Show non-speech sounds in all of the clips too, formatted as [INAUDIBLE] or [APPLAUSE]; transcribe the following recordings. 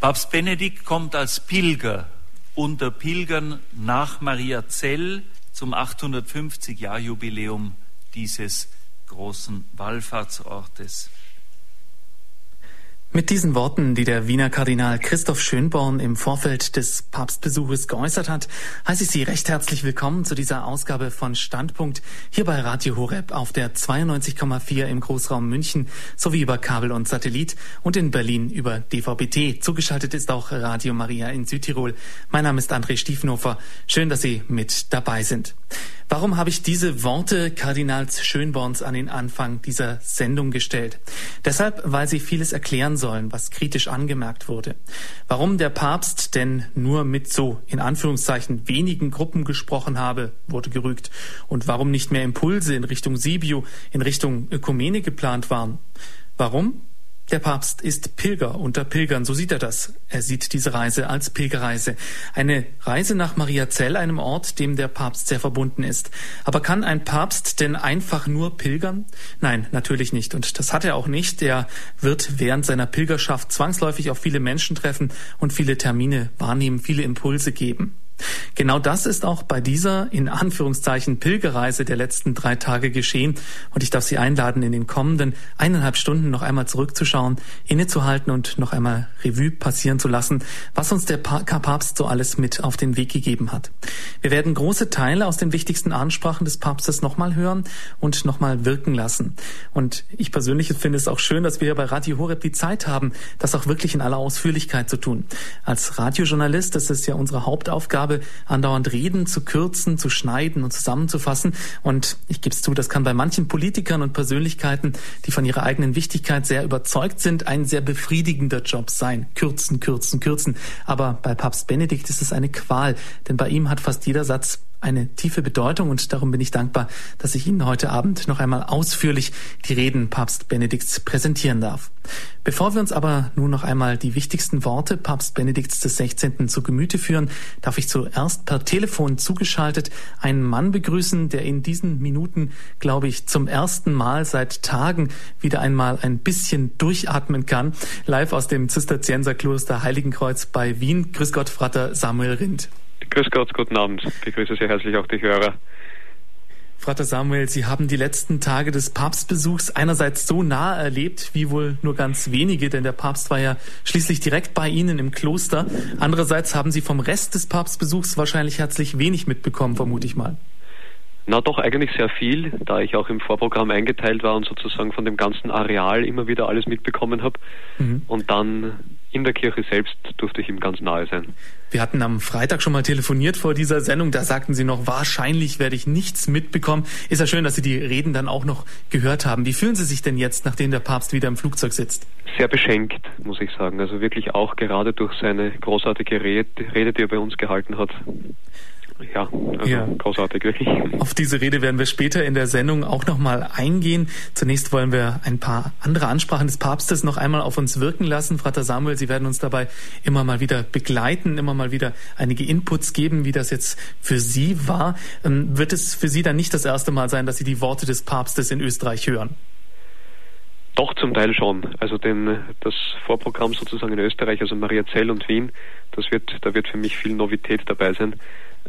Papst Benedikt kommt als Pilger unter Pilgern nach Mariazell zum 850-Jahr-Jubiläum dieses großen Wallfahrtsortes. Mit diesen Worten, die der Wiener Kardinal Christoph Schönborn im Vorfeld des Papstbesuches geäußert hat, heiße ich Sie recht herzlich willkommen zu dieser Ausgabe von Standpunkt hier bei Radio Horeb auf der 92,4 im Großraum München sowie über Kabel und Satellit und in Berlin über DVB-T. Zugeschaltet ist auch Radio Maria in Südtirol. Mein Name ist André Stiefenhofer. Schön, dass Sie mit dabei sind. Warum habe ich diese Worte Kardinals Schönborns an den Anfang dieser Sendung gestellt? Deshalb, weil sie vieles erklären sollen, was kritisch angemerkt wurde. Warum der Papst denn nur mit so in Anführungszeichen wenigen Gruppen gesprochen habe, wurde gerügt. Und warum nicht mehr Impulse in Richtung Sibiu, in Richtung Ökumene geplant waren. Warum? Der Papst ist Pilger unter Pilgern, so sieht er das. Er sieht diese Reise als Pilgerreise. Eine Reise nach Mariazell, einem Ort, dem der Papst sehr verbunden ist. Aber kann ein Papst denn einfach nur pilgern? Nein, natürlich nicht. Und das hat er auch nicht. Er wird während seiner Pilgerschaft zwangsläufig auf viele Menschen treffen und viele Termine wahrnehmen, viele Impulse geben. Genau das ist auch bei dieser in Anführungszeichen Pilgerreise der letzten drei Tage geschehen und ich darf Sie einladen, in den kommenden eineinhalb Stunden noch einmal zurückzuschauen, innezuhalten und noch einmal Revue passieren zu lassen, was uns der Papst so alles mit auf den Weg gegeben hat. Wir werden große Teile aus den wichtigsten Ansprachen des Papstes nochmal hören und nochmal wirken lassen. Und ich persönlich finde es auch schön, dass wir hier bei Radio Horeb die Zeit haben, das auch wirklich in aller Ausführlichkeit zu tun. Als Radiojournalist, ist ja unsere Hauptaufgabe, habe, andauernd Reden zu kürzen, zu schneiden und zusammenzufassen. Und ich gebe es zu, das kann bei manchen Politikern und Persönlichkeiten, die von ihrer eigenen Wichtigkeit sehr überzeugt sind, ein sehr befriedigender Job sein. Kürzen, kürzen, kürzen. Aber bei Papst Benedikt ist es eine Qual, denn bei ihm hat fast jeder Satz eine tiefe Bedeutung und darum bin ich dankbar, dass ich Ihnen heute Abend noch einmal ausführlich die Reden Papst Benedikts präsentieren darf. Bevor wir uns aber nun noch einmal die wichtigsten Worte Papst Benedikts des 16. zu Gemüte führen, darf ich zuerst per Telefon zugeschaltet einen Mann begrüßen, der in diesen Minuten, glaube ich, zum ersten Mal seit Tagen wieder einmal ein bisschen durchatmen kann. Live aus dem Zisterzienserkloster Heiligenkreuz bei Wien. Grüß Gott, Frater Samuel Rindt. Grüß Gott, guten Abend. Ich begrüße sehr herzlich auch die Hörer. Vater Samuel, Sie haben die letzten Tage des Papstbesuchs einerseits so nah erlebt wie wohl nur ganz wenige, denn der Papst war ja schließlich direkt bei Ihnen im Kloster. Andererseits haben Sie vom Rest des Papstbesuchs wahrscheinlich herzlich wenig mitbekommen, vermute ich mal. Na doch, eigentlich sehr viel, da ich auch im Vorprogramm eingeteilt war und sozusagen von dem ganzen Areal immer wieder alles mitbekommen habe. Mhm. Und dann in der Kirche selbst durfte ich ihm ganz nahe sein. Wir hatten am Freitag schon mal telefoniert vor dieser Sendung. Da sagten Sie noch, wahrscheinlich werde ich nichts mitbekommen. Ist ja schön, dass Sie die Reden dann auch noch gehört haben. Wie fühlen Sie sich denn jetzt, nachdem der Papst wieder im Flugzeug sitzt? Sehr beschenkt, muss ich sagen. Also wirklich auch gerade durch seine großartige Rede, die er bei uns gehalten hat ja, also ja. großartig wirklich. Auf diese Rede werden wir später in der Sendung auch nochmal eingehen. Zunächst wollen wir ein paar andere Ansprachen des Papstes noch einmal auf uns wirken lassen. Frater Samuel, Sie werden uns dabei immer mal wieder begleiten, immer mal wieder einige Inputs geben, wie das jetzt für Sie war. Ähm, wird es für Sie dann nicht das erste Mal sein, dass Sie die Worte des Papstes in Österreich hören? Doch, zum Teil schon. Also den, das Vorprogramm sozusagen in Österreich, also Maria Zell und Wien, das wird, da wird für mich viel Novität dabei sein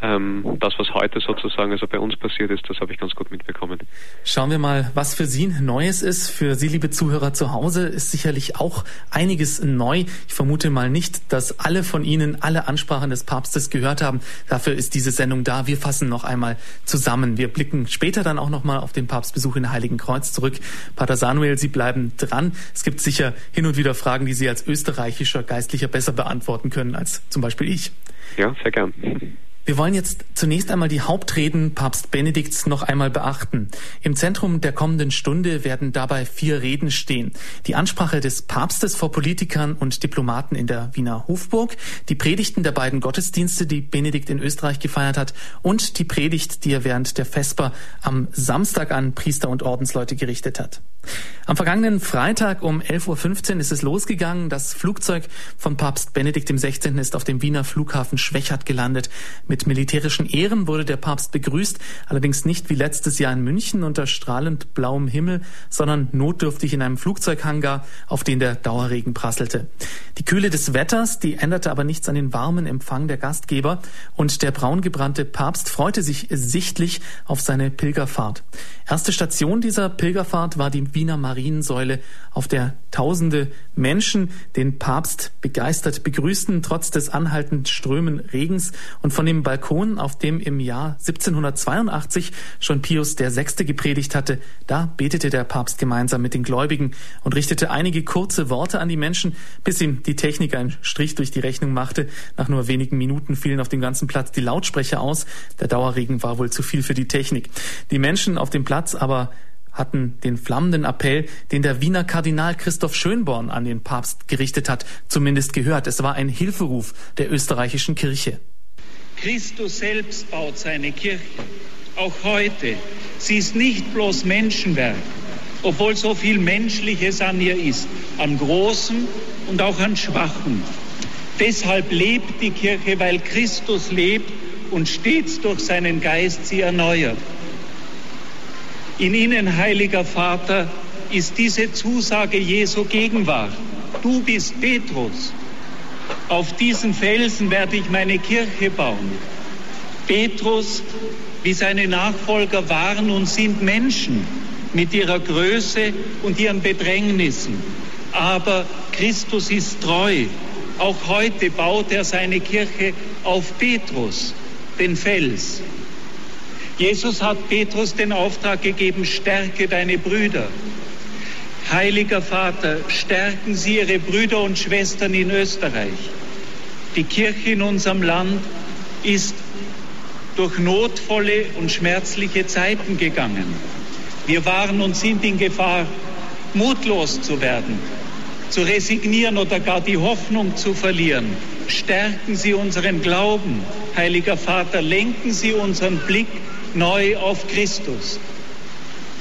ähm, das, was heute sozusagen also bei uns passiert ist, das habe ich ganz gut mitbekommen. Schauen wir mal, was für Sie Neues ist. Für Sie, liebe Zuhörer zu Hause, ist sicherlich auch einiges neu. Ich vermute mal nicht, dass alle von Ihnen alle Ansprachen des Papstes gehört haben. Dafür ist diese Sendung da. Wir fassen noch einmal zusammen. Wir blicken später dann auch noch mal auf den Papstbesuch in Heiligen Kreuz zurück. Pater Samuel, Sie bleiben dran. Es gibt sicher hin und wieder Fragen, die Sie als österreichischer Geistlicher besser beantworten können als zum Beispiel ich. Ja, sehr gern. Wir wollen jetzt zunächst einmal die Hauptreden Papst Benedikts noch einmal beachten. Im Zentrum der kommenden Stunde werden dabei vier Reden stehen. Die Ansprache des Papstes vor Politikern und Diplomaten in der Wiener Hofburg, die Predigten der beiden Gottesdienste, die Benedikt in Österreich gefeiert hat, und die Predigt, die er während der Vesper am Samstag an Priester und Ordensleute gerichtet hat. Am vergangenen Freitag um 11.15 Uhr ist es losgegangen. Das Flugzeug von Papst Benedikt XVI. ist auf dem Wiener Flughafen Schwechat gelandet Mit militärischen Ehren wurde der Papst begrüßt, allerdings nicht wie letztes Jahr in München unter strahlend blauem Himmel, sondern notdürftig in einem Flugzeughangar, auf den der Dauerregen prasselte. Die Kühle des Wetters, die änderte aber nichts an den warmen Empfang der Gastgeber und der braungebrannte Papst freute sich sichtlich auf seine Pilgerfahrt. Erste Station dieser Pilgerfahrt war die Wiener Mariensäule, auf der tausende Menschen den Papst begeistert begrüßten, trotz des anhaltend Strömen Regens und von dem Balkon, auf dem im Jahr 1782 schon Pius VI. gepredigt hatte, da betete der Papst gemeinsam mit den Gläubigen und richtete einige kurze Worte an die Menschen, bis ihm die Technik einen Strich durch die Rechnung machte. Nach nur wenigen Minuten fielen auf dem ganzen Platz die Lautsprecher aus. Der Dauerregen war wohl zu viel für die Technik. Die Menschen auf dem Platz Platz aber hatten den flammenden Appell, den der Wiener Kardinal Christoph Schönborn an den Papst gerichtet hat, zumindest gehört. Es war ein Hilferuf der österreichischen Kirche. Christus selbst baut seine Kirche, auch heute. Sie ist nicht bloß Menschenwerk, obwohl so viel Menschliches an ihr ist, an Großen und auch an Schwachen. Deshalb lebt die Kirche, weil Christus lebt und stets durch seinen Geist sie erneuert. In Ihnen, heiliger Vater, ist diese Zusage Jesu Gegenwart. Du bist Petrus. Auf diesen Felsen werde ich meine Kirche bauen. Petrus, wie seine Nachfolger waren und sind Menschen mit ihrer Größe und ihren Bedrängnissen. Aber Christus ist treu. Auch heute baut er seine Kirche auf Petrus, den Fels. Jesus hat Petrus den Auftrag gegeben, stärke deine Brüder. Heiliger Vater, stärken Sie Ihre Brüder und Schwestern in Österreich. Die Kirche in unserem Land ist durch notvolle und schmerzliche Zeiten gegangen. Wir waren und sind in Gefahr, mutlos zu werden, zu resignieren oder gar die Hoffnung zu verlieren. Stärken Sie unseren Glauben, heiliger Vater, lenken Sie unseren Blick neu auf Christus.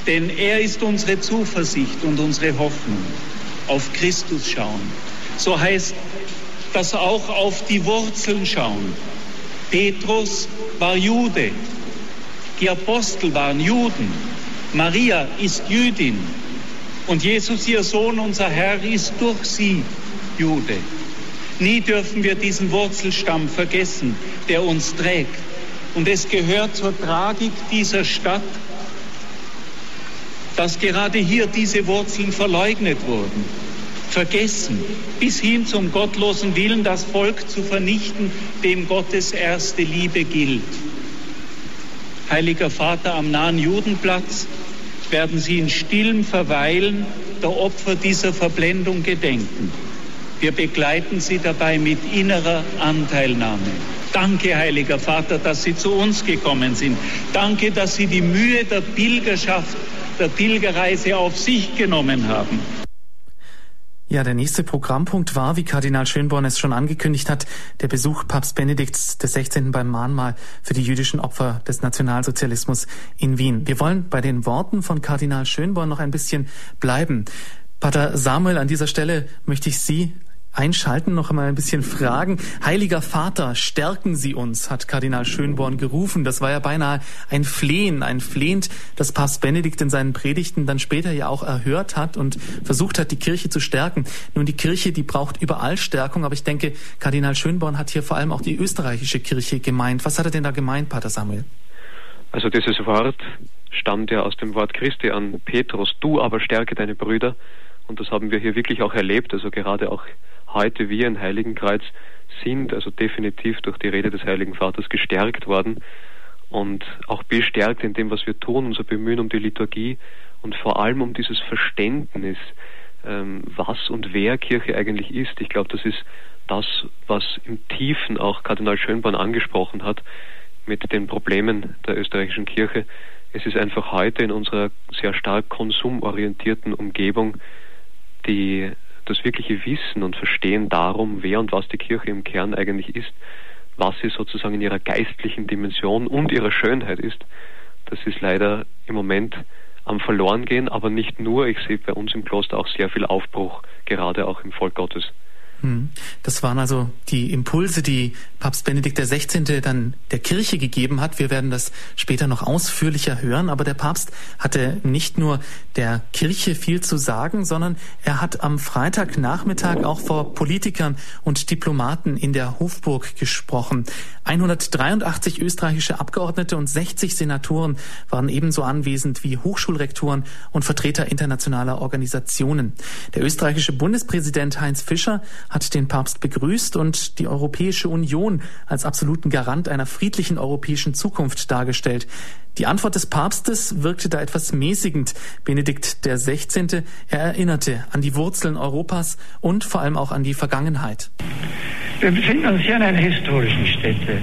Denn er ist unsere Zuversicht und unsere Hoffnung. Auf Christus schauen. So heißt das auch auf die Wurzeln schauen. Petrus war Jude. Die Apostel waren Juden. Maria ist Jüdin. Und Jesus, ihr Sohn, unser Herr, ist durch sie Jude. Nie dürfen wir diesen Wurzelstamm vergessen, der uns trägt. Und es gehört zur Tragik dieser Stadt, dass gerade hier diese Wurzeln verleugnet wurden, vergessen, bis hin zum gottlosen Willen, das Volk zu vernichten, dem Gottes erste Liebe gilt. Heiliger Vater, am nahen Judenplatz werden Sie in stillem Verweilen der Opfer dieser Verblendung gedenken. Wir begleiten Sie dabei mit innerer Anteilnahme. Danke, heiliger Vater, dass Sie zu uns gekommen sind. Danke, dass Sie die Mühe der Pilgerschaft, der Pilgerreise auf sich genommen haben. Ja, der nächste Programmpunkt war, wie Kardinal Schönborn es schon angekündigt hat, der Besuch Papst Benedikts 16. beim Mahnmal für die jüdischen Opfer des Nationalsozialismus in Wien. Wir wollen bei den Worten von Kardinal Schönborn noch ein bisschen bleiben. Pater Samuel, an dieser Stelle möchte ich Sie einschalten, noch einmal ein bisschen fragen. Heiliger Vater, stärken Sie uns, hat Kardinal Schönborn gerufen. Das war ja beinahe ein Flehen, ein Flehend, das Papst Benedikt in seinen Predigten dann später ja auch erhört hat und versucht hat, die Kirche zu stärken. Nun, die Kirche, die braucht überall Stärkung, aber ich denke, Kardinal Schönborn hat hier vor allem auch die österreichische Kirche gemeint. Was hat er denn da gemeint, Pater Samuel? Also dieses Wort stammt ja aus dem Wort Christi an Petrus, du aber stärke deine Brüder. Und das haben wir hier wirklich auch erlebt, also gerade auch heute wir in Heiligenkreuz sind, also definitiv durch die Rede des Heiligen Vaters gestärkt worden und auch bestärkt in dem, was wir tun, unser Bemühen um die Liturgie und vor allem um dieses Verständnis, ähm, was und wer Kirche eigentlich ist. Ich glaube, das ist das, was im Tiefen auch Kardinal Schönborn angesprochen hat mit den Problemen der österreichischen Kirche. Es ist einfach heute in unserer sehr stark konsumorientierten Umgebung die das wirkliche Wissen und Verstehen darum, wer und was die Kirche im Kern eigentlich ist, was sie sozusagen in ihrer geistlichen Dimension und ihrer Schönheit ist, das ist leider im Moment am Verlorengehen, aber nicht nur. Ich sehe bei uns im Kloster auch sehr viel Aufbruch, gerade auch im Volk Gottes. Hm. Das waren also die Impulse, die Papst Benedikt XVI. dann der Kirche gegeben hat. Wir werden das später noch ausführlicher hören. Aber der Papst hatte nicht nur der Kirche viel zu sagen, sondern er hat am Freitagnachmittag auch vor Politikern und Diplomaten in der Hofburg gesprochen. 183 österreichische Abgeordnete und 60 Senatoren waren ebenso anwesend wie Hochschulrektoren und Vertreter internationaler Organisationen. Der österreichische Bundespräsident Heinz Fischer hat den Papst begrüßt und die Europäische Union als absoluten Garant einer friedlichen europäischen Zukunft dargestellt. Die Antwort des Papstes wirkte da etwas mäßigend. Benedikt 16. Er erinnerte an die Wurzeln Europas und vor allem auch an die Vergangenheit. Wir befinden uns hier in einer historischen Stätte,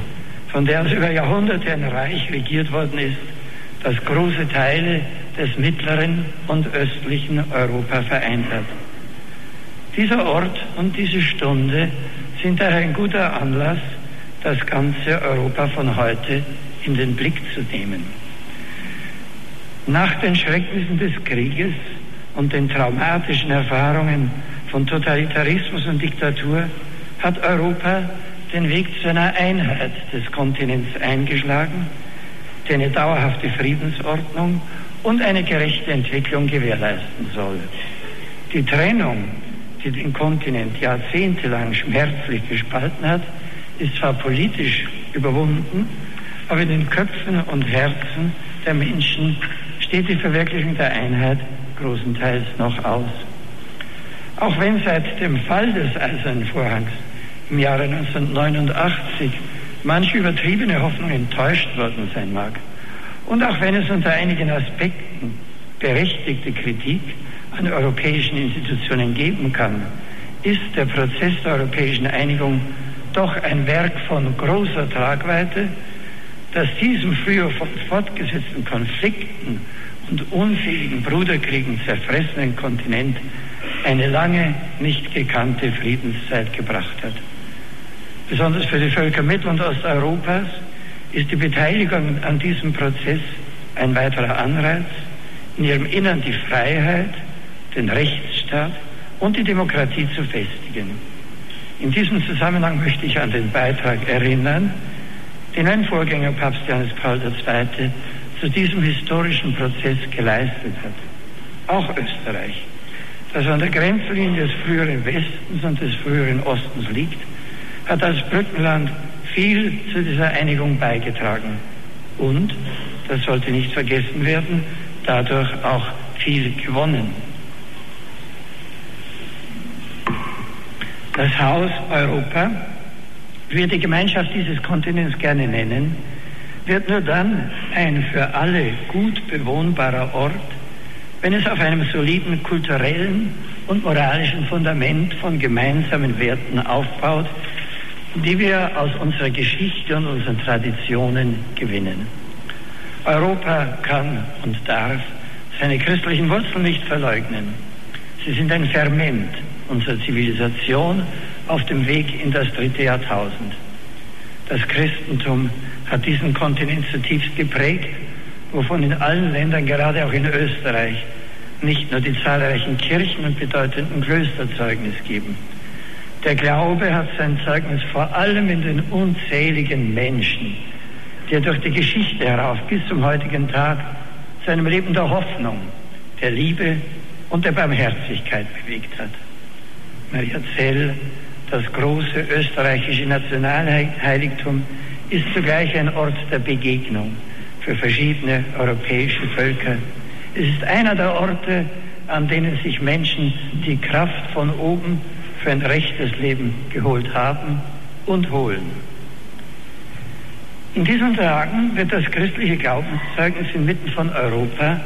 von der aus über Jahrhunderte ein Reich regiert worden ist, das große Teile des mittleren und östlichen Europa vereint hat. Dieser Ort und diese Stunde sind daher ein guter Anlass, das ganze Europa von heute in den Blick zu nehmen. Nach den Schrecknissen des Krieges und den traumatischen Erfahrungen von Totalitarismus und Diktatur hat Europa den Weg zu einer Einheit des Kontinents eingeschlagen, die eine dauerhafte Friedensordnung und eine gerechte Entwicklung gewährleisten soll. Die Trennung, die den Kontinent jahrzehntelang schmerzlich gespalten hat, ist zwar politisch überwunden, aber in den Köpfen und Herzen der Menschen steht die Verwirklichung der Einheit großenteils noch aus. Auch wenn seit dem Fall des Eisernen Vorhangs im Jahre 1989 manche übertriebene Hoffnung enttäuscht worden sein mag. Und auch wenn es unter einigen Aspekten berechtigte Kritik an europäischen Institutionen geben kann, ist der Prozess der europäischen Einigung doch ein Werk von großer Tragweite, das diesem früher fortgesetzten Konflikten und unfähigen Bruderkriegen zerfressenen Kontinent eine lange nicht gekannte Friedenszeit gebracht hat. Besonders für die Völker Mittel- und Osteuropas ist die Beteiligung an diesem Prozess ein weiterer Anreiz, in ihrem Innern die Freiheit, den Rechtsstaat und die Demokratie zu festigen. In diesem Zusammenhang möchte ich an den Beitrag erinnern, den ein Vorgänger Papst Johannes Paul II. zu diesem historischen Prozess geleistet hat. Auch Österreich, das an der Grenzlinie des früheren Westens und des früheren Ostens liegt, hat als Brückenland viel zu dieser Einigung beigetragen. Und, das sollte nicht vergessen werden, dadurch auch viel gewonnen. Das Haus Europa, wie wir die Gemeinschaft dieses Kontinents gerne nennen, wird nur dann ein für alle gut bewohnbarer Ort, wenn es auf einem soliden kulturellen und moralischen Fundament von gemeinsamen Werten aufbaut, die wir aus unserer Geschichte und unseren Traditionen gewinnen. Europa kann und darf seine christlichen Wurzeln nicht verleugnen. Sie sind ein Ferment unserer Zivilisation auf dem Weg in das dritte Jahrtausend. Das Christentum hat diesen Kontinent zutiefst geprägt, wovon in allen Ländern, gerade auch in Österreich, nicht nur die zahlreichen Kirchen und bedeutenden Klöster Zeugnis geben. Der Glaube hat sein Zeugnis vor allem in den unzähligen Menschen, die er durch die Geschichte herauf bis zum heutigen Tag zu einem Leben der Hoffnung, der Liebe und der Barmherzigkeit bewegt hat. Zell, das große österreichische Nationalheiligtum, ist zugleich ein Ort der Begegnung für verschiedene europäische Völker. Es ist einer der Orte, an denen sich Menschen die Kraft von oben für ein rechtes Leben geholt haben und holen. In diesen Tagen wird das christliche Glaubenszeugnis inmitten von Europa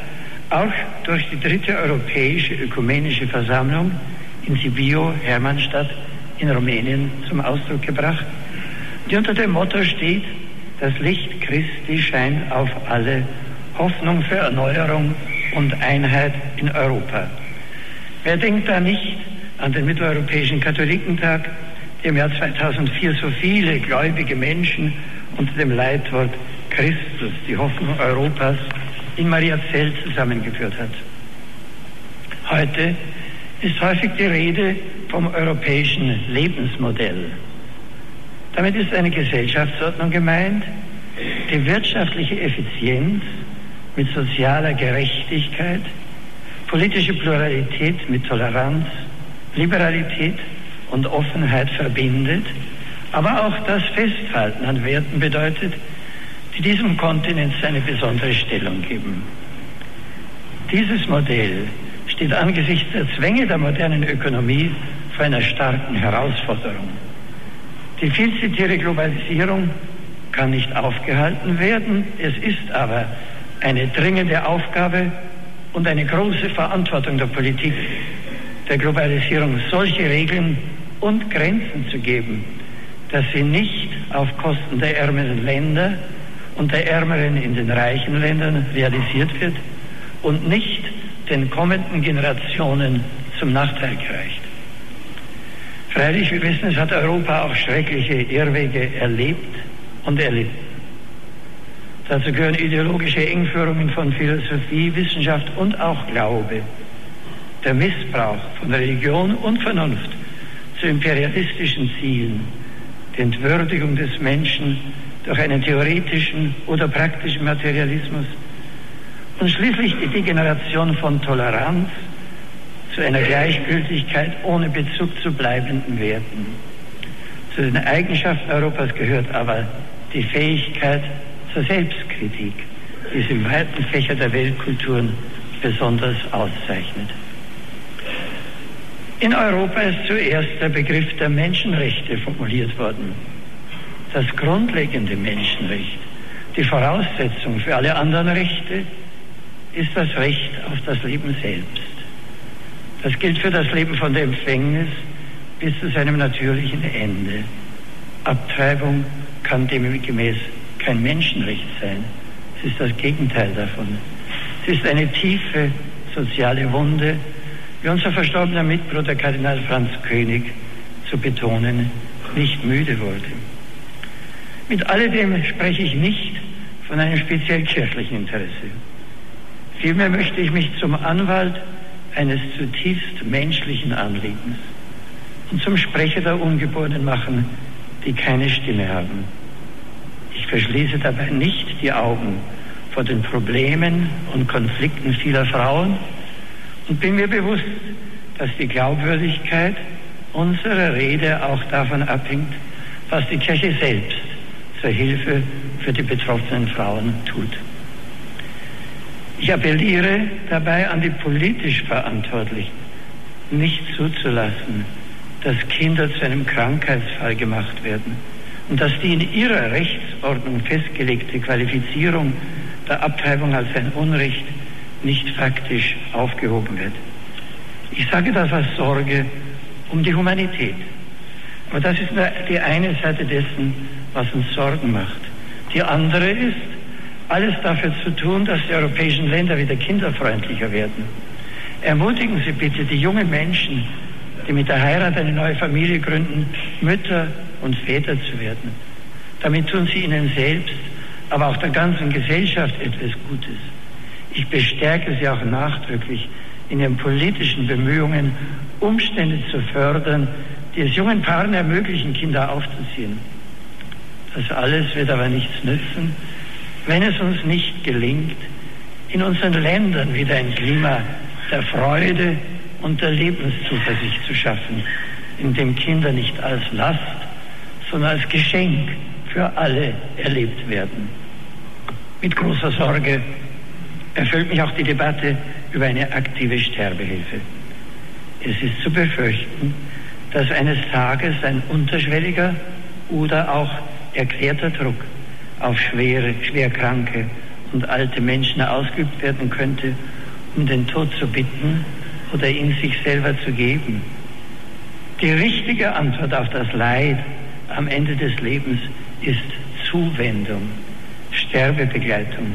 auch durch die dritte europäische ökumenische Versammlung in Sibiu, Hermannstadt in Rumänien zum Ausdruck gebracht, die unter dem Motto steht, das Licht Christi scheint auf alle, Hoffnung für Erneuerung und Einheit in Europa. Wer denkt da nicht an den Mitteleuropäischen Katholikentag, der im Jahr 2004 so viele gläubige Menschen unter dem Leitwort Christus, die Hoffnung Europas, in Mariazell zusammengeführt hat. Heute ist häufig die Rede vom europäischen Lebensmodell. Damit ist eine Gesellschaftsordnung gemeint, die wirtschaftliche Effizienz mit sozialer Gerechtigkeit, politische Pluralität mit Toleranz, Liberalität und Offenheit verbindet, aber auch das Festhalten an Werten bedeutet, die diesem Kontinent seine besondere Stellung geben. Dieses Modell steht angesichts der Zwänge der modernen Ökonomie vor einer starken Herausforderung. Die viel zitierte Globalisierung kann nicht aufgehalten werden. Es ist aber eine dringende Aufgabe und eine große Verantwortung der Politik, der Globalisierung solche Regeln und Grenzen zu geben, dass sie nicht auf Kosten der ärmeren Länder und der Ärmeren in den reichen Ländern realisiert wird und nicht den kommenden Generationen zum Nachteil gereicht. Freilich, wir wissen, es hat Europa auch schreckliche Irrwege erlebt und erlitten. Dazu gehören ideologische Engführungen von Philosophie, Wissenschaft und auch Glaube, der Missbrauch von Religion und Vernunft zu imperialistischen Zielen, die Entwürdigung des Menschen durch einen theoretischen oder praktischen Materialismus und schließlich die Degeneration von Toleranz zu einer Gleichgültigkeit ohne Bezug zu bleibenden Werten. Zu den Eigenschaften Europas gehört aber die Fähigkeit zur Selbstkritik, die es im weiten Fächer der Weltkulturen besonders auszeichnet. In Europa ist zuerst der Begriff der Menschenrechte formuliert worden. Das grundlegende Menschenrecht, die Voraussetzung für alle anderen Rechte, ist das Recht auf das Leben selbst. Das gilt für das Leben von der Empfängnis bis zu seinem natürlichen Ende. Abtreibung kann demgemäß kein Menschenrecht sein. Es ist das Gegenteil davon. Es ist eine tiefe soziale Wunde, wie unser verstorbener Mitbruder Kardinal Franz König zu betonen nicht müde wurde. Mit alledem spreche ich nicht von einem speziell kirchlichen Interesse. Vielmehr möchte ich mich zum Anwalt eines zutiefst menschlichen Anliegens und zum Sprecher der Ungeborenen machen, die keine Stimme haben. Ich verschließe dabei nicht die Augen vor den Problemen und Konflikten vieler Frauen, und bin mir bewusst, dass die Glaubwürdigkeit unserer Rede auch davon abhängt, was die Kirche selbst zur Hilfe für die betroffenen Frauen tut. Ich appelliere dabei an die politisch Verantwortlichen, nicht zuzulassen, dass Kinder zu einem Krankheitsfall gemacht werden und dass die in ihrer Rechtsordnung festgelegte Qualifizierung der Abtreibung als ein Unrecht nicht faktisch aufgehoben wird. Ich sage das aus Sorge um die Humanität. Aber das ist nur die eine Seite dessen, was uns Sorgen macht. Die andere ist, alles dafür zu tun, dass die europäischen Länder wieder kinderfreundlicher werden. Ermutigen Sie bitte die jungen Menschen, die mit der Heirat eine neue Familie gründen, Mütter und Väter zu werden. Damit tun Sie ihnen selbst, aber auch der ganzen Gesellschaft etwas Gutes. Ich bestärke sie auch nachdrücklich in ihren politischen Bemühungen, Umstände zu fördern, die es jungen Paaren ermöglichen, Kinder aufzuziehen. Das alles wird aber nichts nützen, wenn es uns nicht gelingt, in unseren Ländern wieder ein Klima der Freude und der Lebenszuversicht zu schaffen, in dem Kinder nicht als Last, sondern als Geschenk für alle erlebt werden. Mit großer Sorge erfüllt mich auch die Debatte über eine aktive Sterbehilfe. Es ist zu befürchten, dass eines Tages ein unterschwelliger oder auch erklärter Druck auf schwere, schwerkranke und alte Menschen ausgeübt werden könnte, um den Tod zu bitten oder ihn sich selber zu geben. Die richtige Antwort auf das Leid am Ende des Lebens ist Zuwendung, Sterbebegleitung,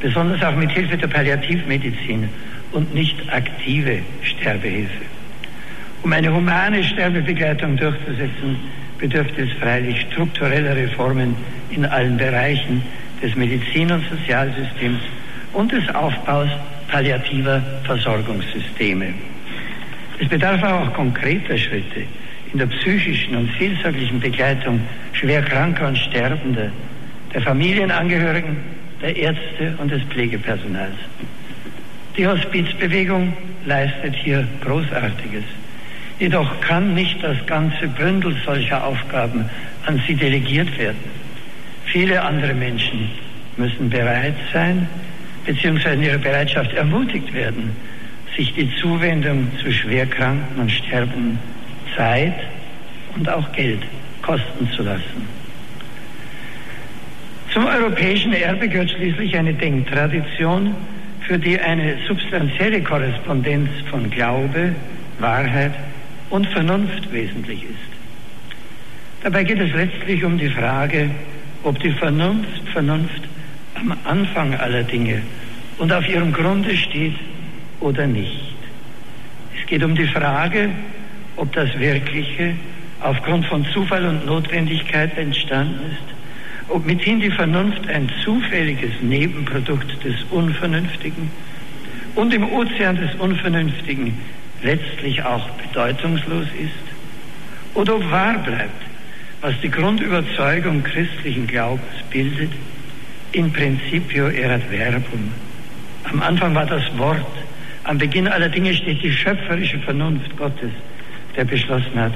besonders auch mit Hilfe der Palliativmedizin und nicht aktive Sterbehilfe. Um eine humane Sterbebegleitung durchzusetzen, bedürfte es freilich struktureller Reformen in allen Bereichen des Medizin- und Sozialsystems und des Aufbaus palliativer Versorgungssysteme. Es bedarf auch konkreter Schritte in der psychischen und seelsorglichen Begleitung schwer kranker und Sterbender, der Familienangehörigen, der Ärzte und des Pflegepersonals. Die Hospizbewegung leistet hier Großartiges. Jedoch kann nicht das ganze Bündel solcher Aufgaben an sie delegiert werden. Viele andere Menschen müssen bereit sein, beziehungsweise in ihrer Bereitschaft ermutigt werden, sich die Zuwendung zu Schwerkranken und Sterbenden Zeit und auch Geld kosten zu lassen. Zum europäischen Erbe gehört schließlich eine Denktradition, für die eine substanzielle Korrespondenz von Glaube, Wahrheit und Vernunft wesentlich ist. Dabei geht es letztlich um die Frage, ob die Vernunft, Vernunft am Anfang aller Dinge und auf ihrem Grunde steht oder nicht. Es geht um die Frage, ob das Wirkliche aufgrund von Zufall und Notwendigkeit entstanden ist, ob mithin die Vernunft ein zufälliges Nebenprodukt des Unvernünftigen und im Ozean des Unvernünftigen letztlich auch bedeutungslos ist, oder ob wahr bleibt, was die Grundüberzeugung christlichen Glaubens bildet, in principio erat verbum. Am Anfang war das Wort, am Beginn aller Dinge steht die schöpferische Vernunft Gottes, der beschlossen hat,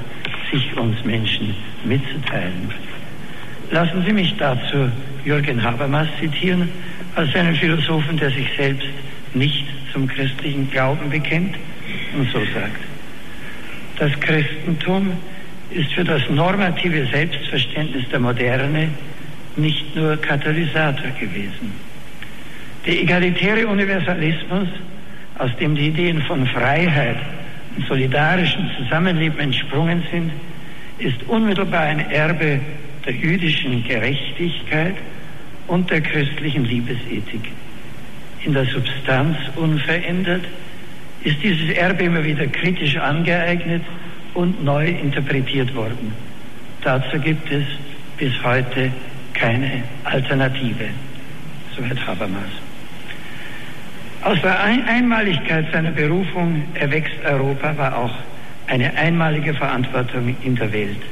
sich uns Menschen mitzuteilen. Lassen Sie mich dazu Jürgen Habermas zitieren, als einen Philosophen, der sich selbst nicht zum christlichen Glauben bekennt und so sagt. Das Christentum ist für das normative Selbstverständnis der Moderne nicht nur Katalysator gewesen. Der egalitäre Universalismus, aus dem die Ideen von Freiheit und solidarischem Zusammenleben entsprungen sind, ist unmittelbar ein Erbe der jüdischen Gerechtigkeit und der christlichen Liebesethik. In der Substanz unverändert ist dieses Erbe immer wieder kritisch angeeignet und neu interpretiert worden. Dazu gibt es bis heute keine Alternative. Soweit Habermas. Aus der Einmaligkeit seiner Berufung erwächst Europa war auch eine einmalige Verantwortung in der Welt.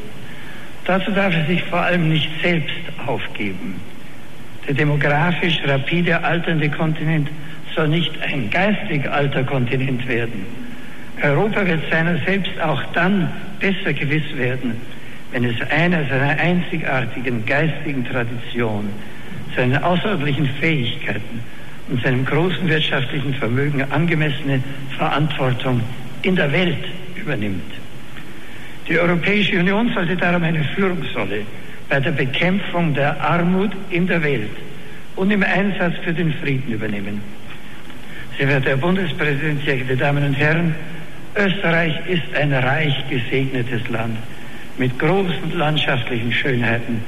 Dazu darf er sich vor allem nicht selbst aufgeben. Der demografisch rapide alternde Kontinent soll nicht ein geistig alter Kontinent werden. Europa wird seiner selbst auch dann besser gewiss werden, wenn es einer seiner einzigartigen geistigen Tradition, seinen außerordentlichen Fähigkeiten und seinem großen wirtschaftlichen Vermögen angemessene Verantwortung in der Welt übernimmt. Die Europäische Union sollte darum eine Führungsrolle bei der Bekämpfung der Armut in der Welt und im Einsatz für den Frieden übernehmen. Sehr verehrter Herr Bundespräsident, sehr geehrte Damen und Herren, Österreich ist ein reich gesegnetes Land mit großen landschaftlichen Schönheiten,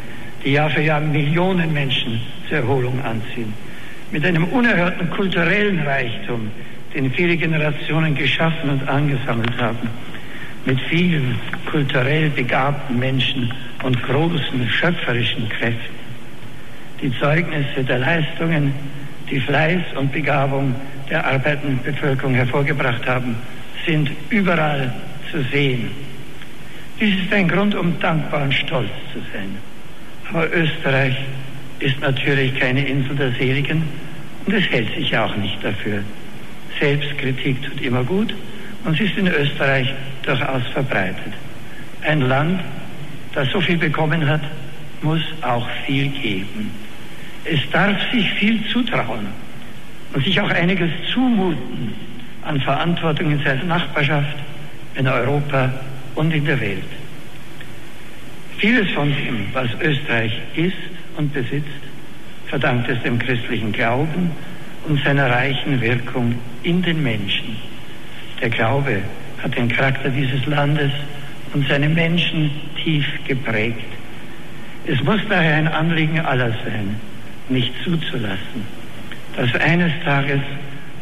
die Jahr für Jahr Millionen Menschen zur Erholung anziehen, mit einem unerhörten kulturellen Reichtum, den viele Generationen geschaffen und angesammelt haben, mit vielen kulturell begabten Menschen und großen schöpferischen Kräften. Die Zeugnisse der Leistungen, die Fleiß und Begabung der arbeitenden Bevölkerung hervorgebracht haben, sind überall zu sehen. Dies ist ein Grund, um dankbar und stolz zu sein. Aber Österreich ist natürlich keine Insel der Seligen und es hält sich auch nicht dafür. Selbstkritik tut immer gut und sie ist in Österreich durchaus verbreitet. Ein Land, das so viel bekommen hat, muss auch viel geben. Es darf sich viel zutrauen und sich auch einiges zumuten an Verantwortung in seiner Nachbarschaft, in Europa und in der Welt. Vieles von dem, was Österreich ist und besitzt, verdankt es dem christlichen Glauben und seiner reichen Wirkung in den Menschen. Der Glaube hat den Charakter dieses Landes und seine Menschen tief geprägt. Es muss daher ein Anliegen aller sein, nicht zuzulassen, dass eines Tages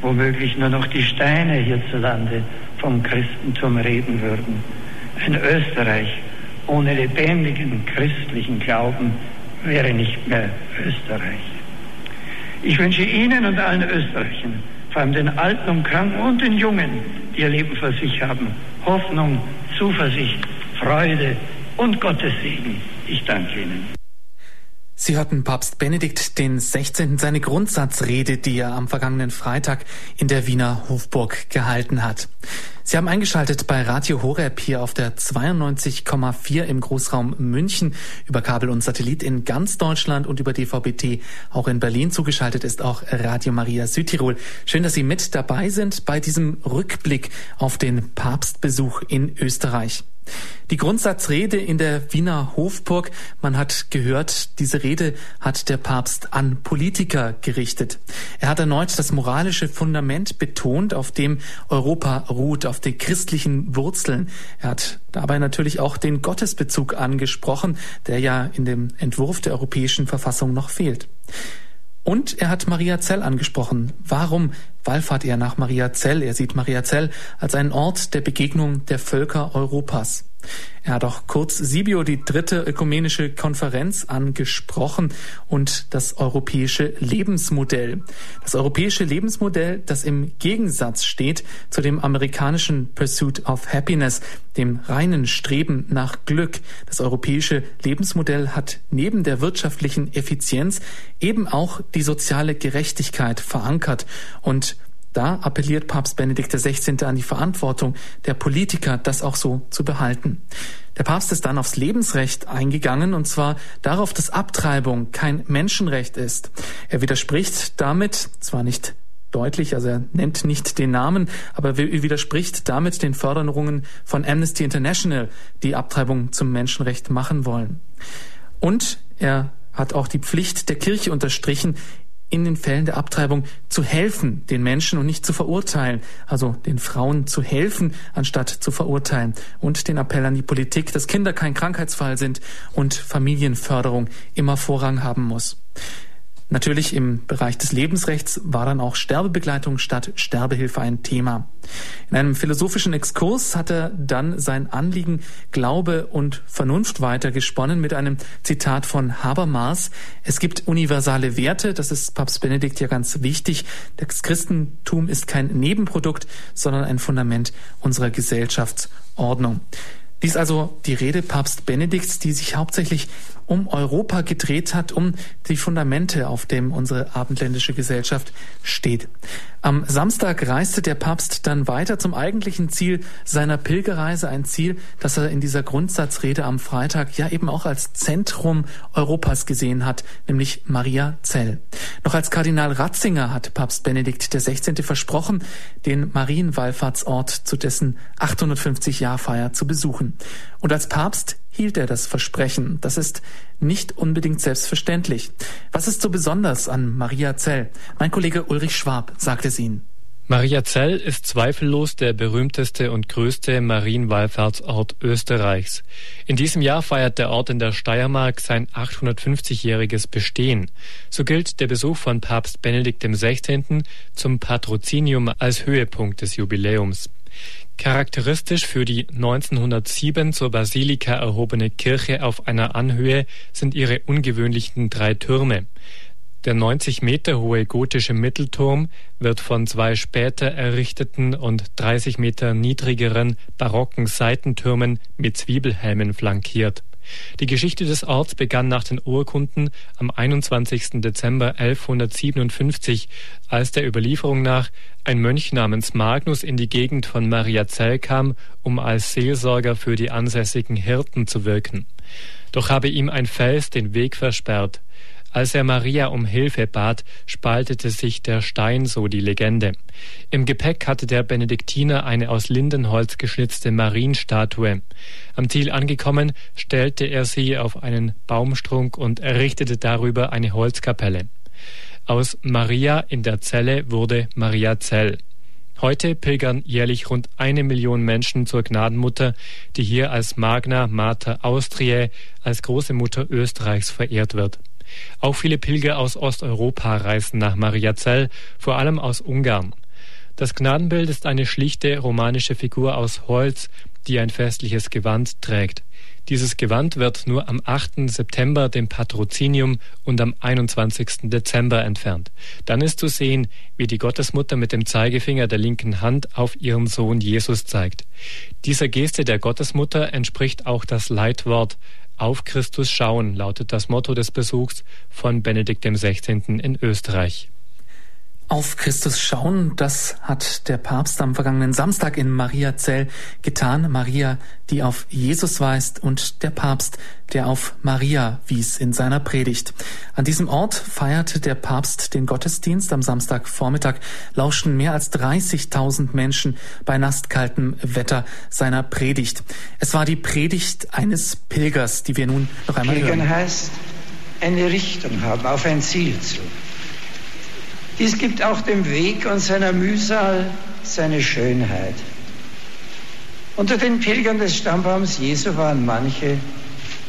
womöglich nur noch die Steine hierzulande vom Christentum reden würden. Ein Österreich ohne lebendigen christlichen Glauben wäre nicht mehr Österreich. Ich wünsche Ihnen und allen Österreichern, vor allem den Alten und Kranken und den Jungen, die ihr Leben vor sich haben, Hoffnung, Zuversicht, Freude und Gottes Segen. Ich danke Ihnen. Sie hörten Papst Benedikt den 16. seine Grundsatzrede, die er am vergangenen Freitag in der Wiener Hofburg gehalten hat. Sie haben eingeschaltet bei Radio Horeb hier auf der 92,4 im Großraum München über Kabel und Satellit in ganz Deutschland und über DVB-T auch in Berlin zugeschaltet ist auch Radio Maria Südtirol. Schön, dass Sie mit dabei sind bei diesem Rückblick auf den Papstbesuch in Österreich. Die Grundsatzrede in der Wiener Hofburg, man hat gehört, diese Rede hat der Papst an Politiker gerichtet. Er hat erneut das moralische Fundament betont, auf dem Europa ruht, auf den christlichen Wurzeln. Er hat dabei natürlich auch den Gottesbezug angesprochen, der ja in dem Entwurf der Europäischen Verfassung noch fehlt. Und er hat Maria Zell angesprochen. Warum wallfahrt er nach Maria Zell? Er sieht Maria Zell als einen Ort der Begegnung der Völker Europas. Er hat auch kurz Sibio, die dritte ökumenische Konferenz, angesprochen und das europäische Lebensmodell. Das europäische Lebensmodell, das im Gegensatz steht zu dem amerikanischen Pursuit of Happiness, dem reinen Streben nach Glück. Das europäische Lebensmodell hat neben der wirtschaftlichen Effizienz eben auch die soziale Gerechtigkeit verankert und da appelliert Papst Benedikt XVI. an die Verantwortung der Politiker, das auch so zu behalten. Der Papst ist dann aufs Lebensrecht eingegangen, und zwar darauf, dass Abtreibung kein Menschenrecht ist. Er widerspricht damit, zwar nicht deutlich, also er nennt nicht den Namen, aber er widerspricht damit den Förderungen von Amnesty International, die Abtreibung zum Menschenrecht machen wollen. Und er hat auch die Pflicht der Kirche unterstrichen, in den Fällen der Abtreibung zu helfen, den Menschen und nicht zu verurteilen, also den Frauen zu helfen, anstatt zu verurteilen und den Appell an die Politik, dass Kinder kein Krankheitsfall sind und Familienförderung immer Vorrang haben muss. Natürlich im Bereich des Lebensrechts war dann auch Sterbebegleitung statt Sterbehilfe ein Thema. In einem philosophischen Exkurs hat er dann sein Anliegen Glaube und Vernunft weitergesponnen mit einem Zitat von Habermas. Es gibt universale Werte, das ist Papst Benedikt ja ganz wichtig. Das Christentum ist kein Nebenprodukt, sondern ein Fundament unserer Gesellschaftsordnung. Dies also die Rede Papst Benedikts, die sich hauptsächlich um Europa gedreht hat, um die Fundamente, auf dem unsere abendländische Gesellschaft steht. Am Samstag reiste der Papst dann weiter zum eigentlichen Ziel seiner Pilgerreise, ein Ziel, das er in dieser Grundsatzrede am Freitag ja eben auch als Zentrum Europas gesehen hat, nämlich Maria Zell. Noch als Kardinal Ratzinger hat Papst Benedikt XVI. versprochen, den Marienwallfahrtsort zu dessen 850 Jahrfeier zu besuchen. Und als Papst hielt er das Versprechen. Das ist nicht unbedingt selbstverständlich. Was ist so besonders an Maria Zell? Mein Kollege Ulrich Schwab sagt es Ihnen. Maria Zell ist zweifellos der berühmteste und größte Marienwallfahrtsort Österreichs. In diesem Jahr feiert der Ort in der Steiermark sein 850-jähriges Bestehen. So gilt der Besuch von Papst Benedikt XVI. zum Patrozinium als Höhepunkt des Jubiläums. Charakteristisch für die 1907 zur Basilika erhobene Kirche auf einer Anhöhe sind ihre ungewöhnlichen drei Türme. Der 90 Meter hohe gotische Mittelturm wird von zwei später errichteten und 30 Meter niedrigeren barocken Seitentürmen mit Zwiebelhelmen flankiert die Geschichte des Orts begann nach den Urkunden am 21. Dezember 1157, als der Überlieferung nach ein Mönch namens Magnus in die Gegend von Mariazell kam, um als Seelsorger für die ansässigen Hirten zu wirken. Doch habe ihm ein Fels den Weg versperrt. Als er Maria um Hilfe bat, spaltete sich der Stein, so die Legende. Im Gepäck hatte der Benediktiner eine aus Lindenholz geschnitzte Marienstatue. Am Ziel angekommen, stellte er sie auf einen Baumstrunk und errichtete darüber eine Holzkapelle. Aus Maria in der Zelle wurde Maria Zell. Heute pilgern jährlich rund eine Million Menschen zur Gnadenmutter, die hier als Magna Mater Austriae, als große Mutter Österreichs verehrt wird. Auch viele Pilger aus Osteuropa reisen nach Mariazell, vor allem aus Ungarn. Das Gnadenbild ist eine schlichte romanische Figur aus Holz, die ein festliches Gewand trägt. Dieses Gewand wird nur am 8. September, dem Patrozinium, und am 21. Dezember entfernt. Dann ist zu sehen, wie die Gottesmutter mit dem Zeigefinger der linken Hand auf ihren Sohn Jesus zeigt. Dieser Geste der Gottesmutter entspricht auch das Leitwort Auf Christus schauen, lautet das Motto des Besuchs von Benedikt XVI. in Österreich. Auf Christus schauen, das hat der Papst am vergangenen Samstag in Mariazell getan. Maria, die auf Jesus weist und der Papst, der auf Maria wies in seiner Predigt. An diesem Ort feierte der Papst den Gottesdienst. Am Samstagvormittag lauschten mehr als 30.000 Menschen bei nasskaltem Wetter seiner Predigt. Es war die Predigt eines Pilgers, die wir nun noch einmal Pilgern hören. heißt eine Richtung haben, auf ein Ziel zu. Dies gibt auch dem Weg und seiner Mühsal seine Schönheit. Unter den Pilgern des Stammbaums Jesu waren manche,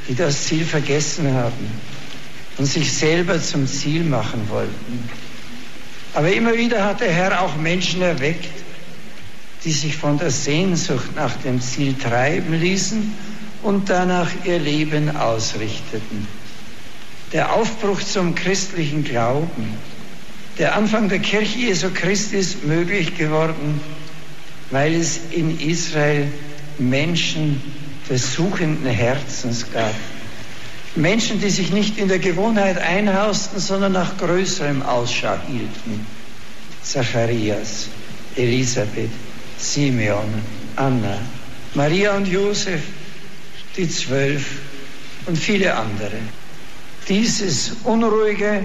die das Ziel vergessen haben und sich selber zum Ziel machen wollten. Aber immer wieder hat der Herr auch Menschen erweckt, die sich von der Sehnsucht nach dem Ziel treiben ließen und danach ihr Leben ausrichteten. Der Aufbruch zum christlichen Glauben, der Anfang der Kirche Jesu Christi ist möglich geworden, weil es in Israel Menschen des suchenden Herzens gab. Menschen, die sich nicht in der Gewohnheit einhausten, sondern nach größerem Ausschau hielten. Zacharias, Elisabeth, Simeon, Anna, Maria und Josef, die Zwölf und viele andere. Dieses unruhige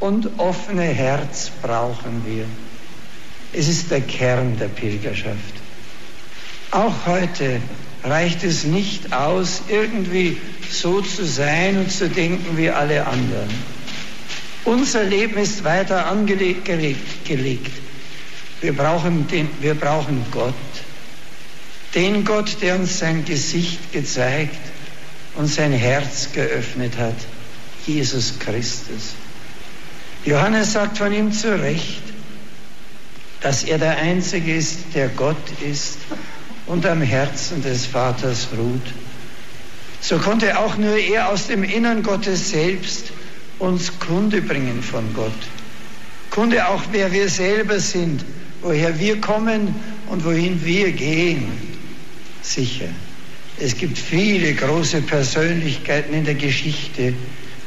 und offene Herz brauchen wir. Es ist der Kern der Pilgerschaft. Auch heute reicht es nicht aus, irgendwie so zu sein und zu denken wie alle anderen. Unser Leben ist weiter angelegt. Gelegt. Wir, brauchen den, wir brauchen Gott. Den Gott, der uns sein Gesicht gezeigt und sein Herz geöffnet hat. Jesus Christus. Johannes sagt von ihm zu Recht, dass er der Einzige ist, der Gott ist und am Herzen des Vaters ruht. So konnte auch nur er aus dem Innern Gottes selbst uns Kunde bringen von Gott. Kunde auch, wer wir selber sind, woher wir kommen und wohin wir gehen. Sicher, es gibt viele große Persönlichkeiten in der Geschichte,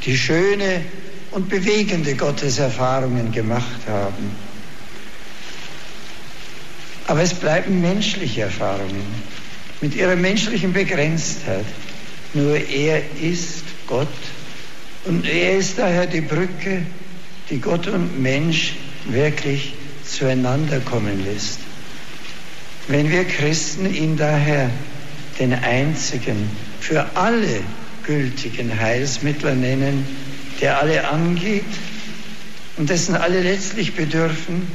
die schöne und bewegende Gotteserfahrungen gemacht haben. Aber es bleiben menschliche Erfahrungen mit ihrer menschlichen Begrenztheit. Nur er ist Gott und er ist daher die Brücke, die Gott und Mensch wirklich zueinander kommen lässt. Wenn wir Christen ihn daher den einzigen, für alle gültigen Heilsmittler nennen, der alle angeht und dessen alle letztlich bedürfen,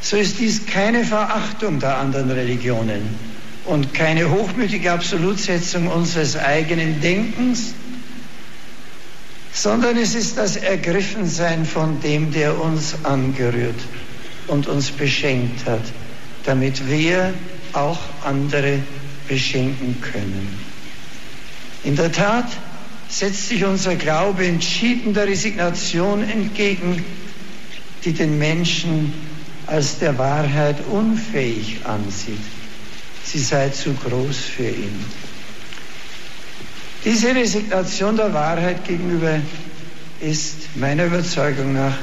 so ist dies keine Verachtung der anderen Religionen und keine hochmütige Absolutsetzung unseres eigenen Denkens, sondern es ist das Ergriffensein von dem, der uns angerührt und uns beschenkt hat, damit wir auch andere beschenken können. In der Tat, setzt sich unser Glaube entschieden der Resignation entgegen, die den Menschen als der Wahrheit unfähig ansieht. Sie sei zu groß für ihn. Diese Resignation der Wahrheit gegenüber ist meiner Überzeugung nach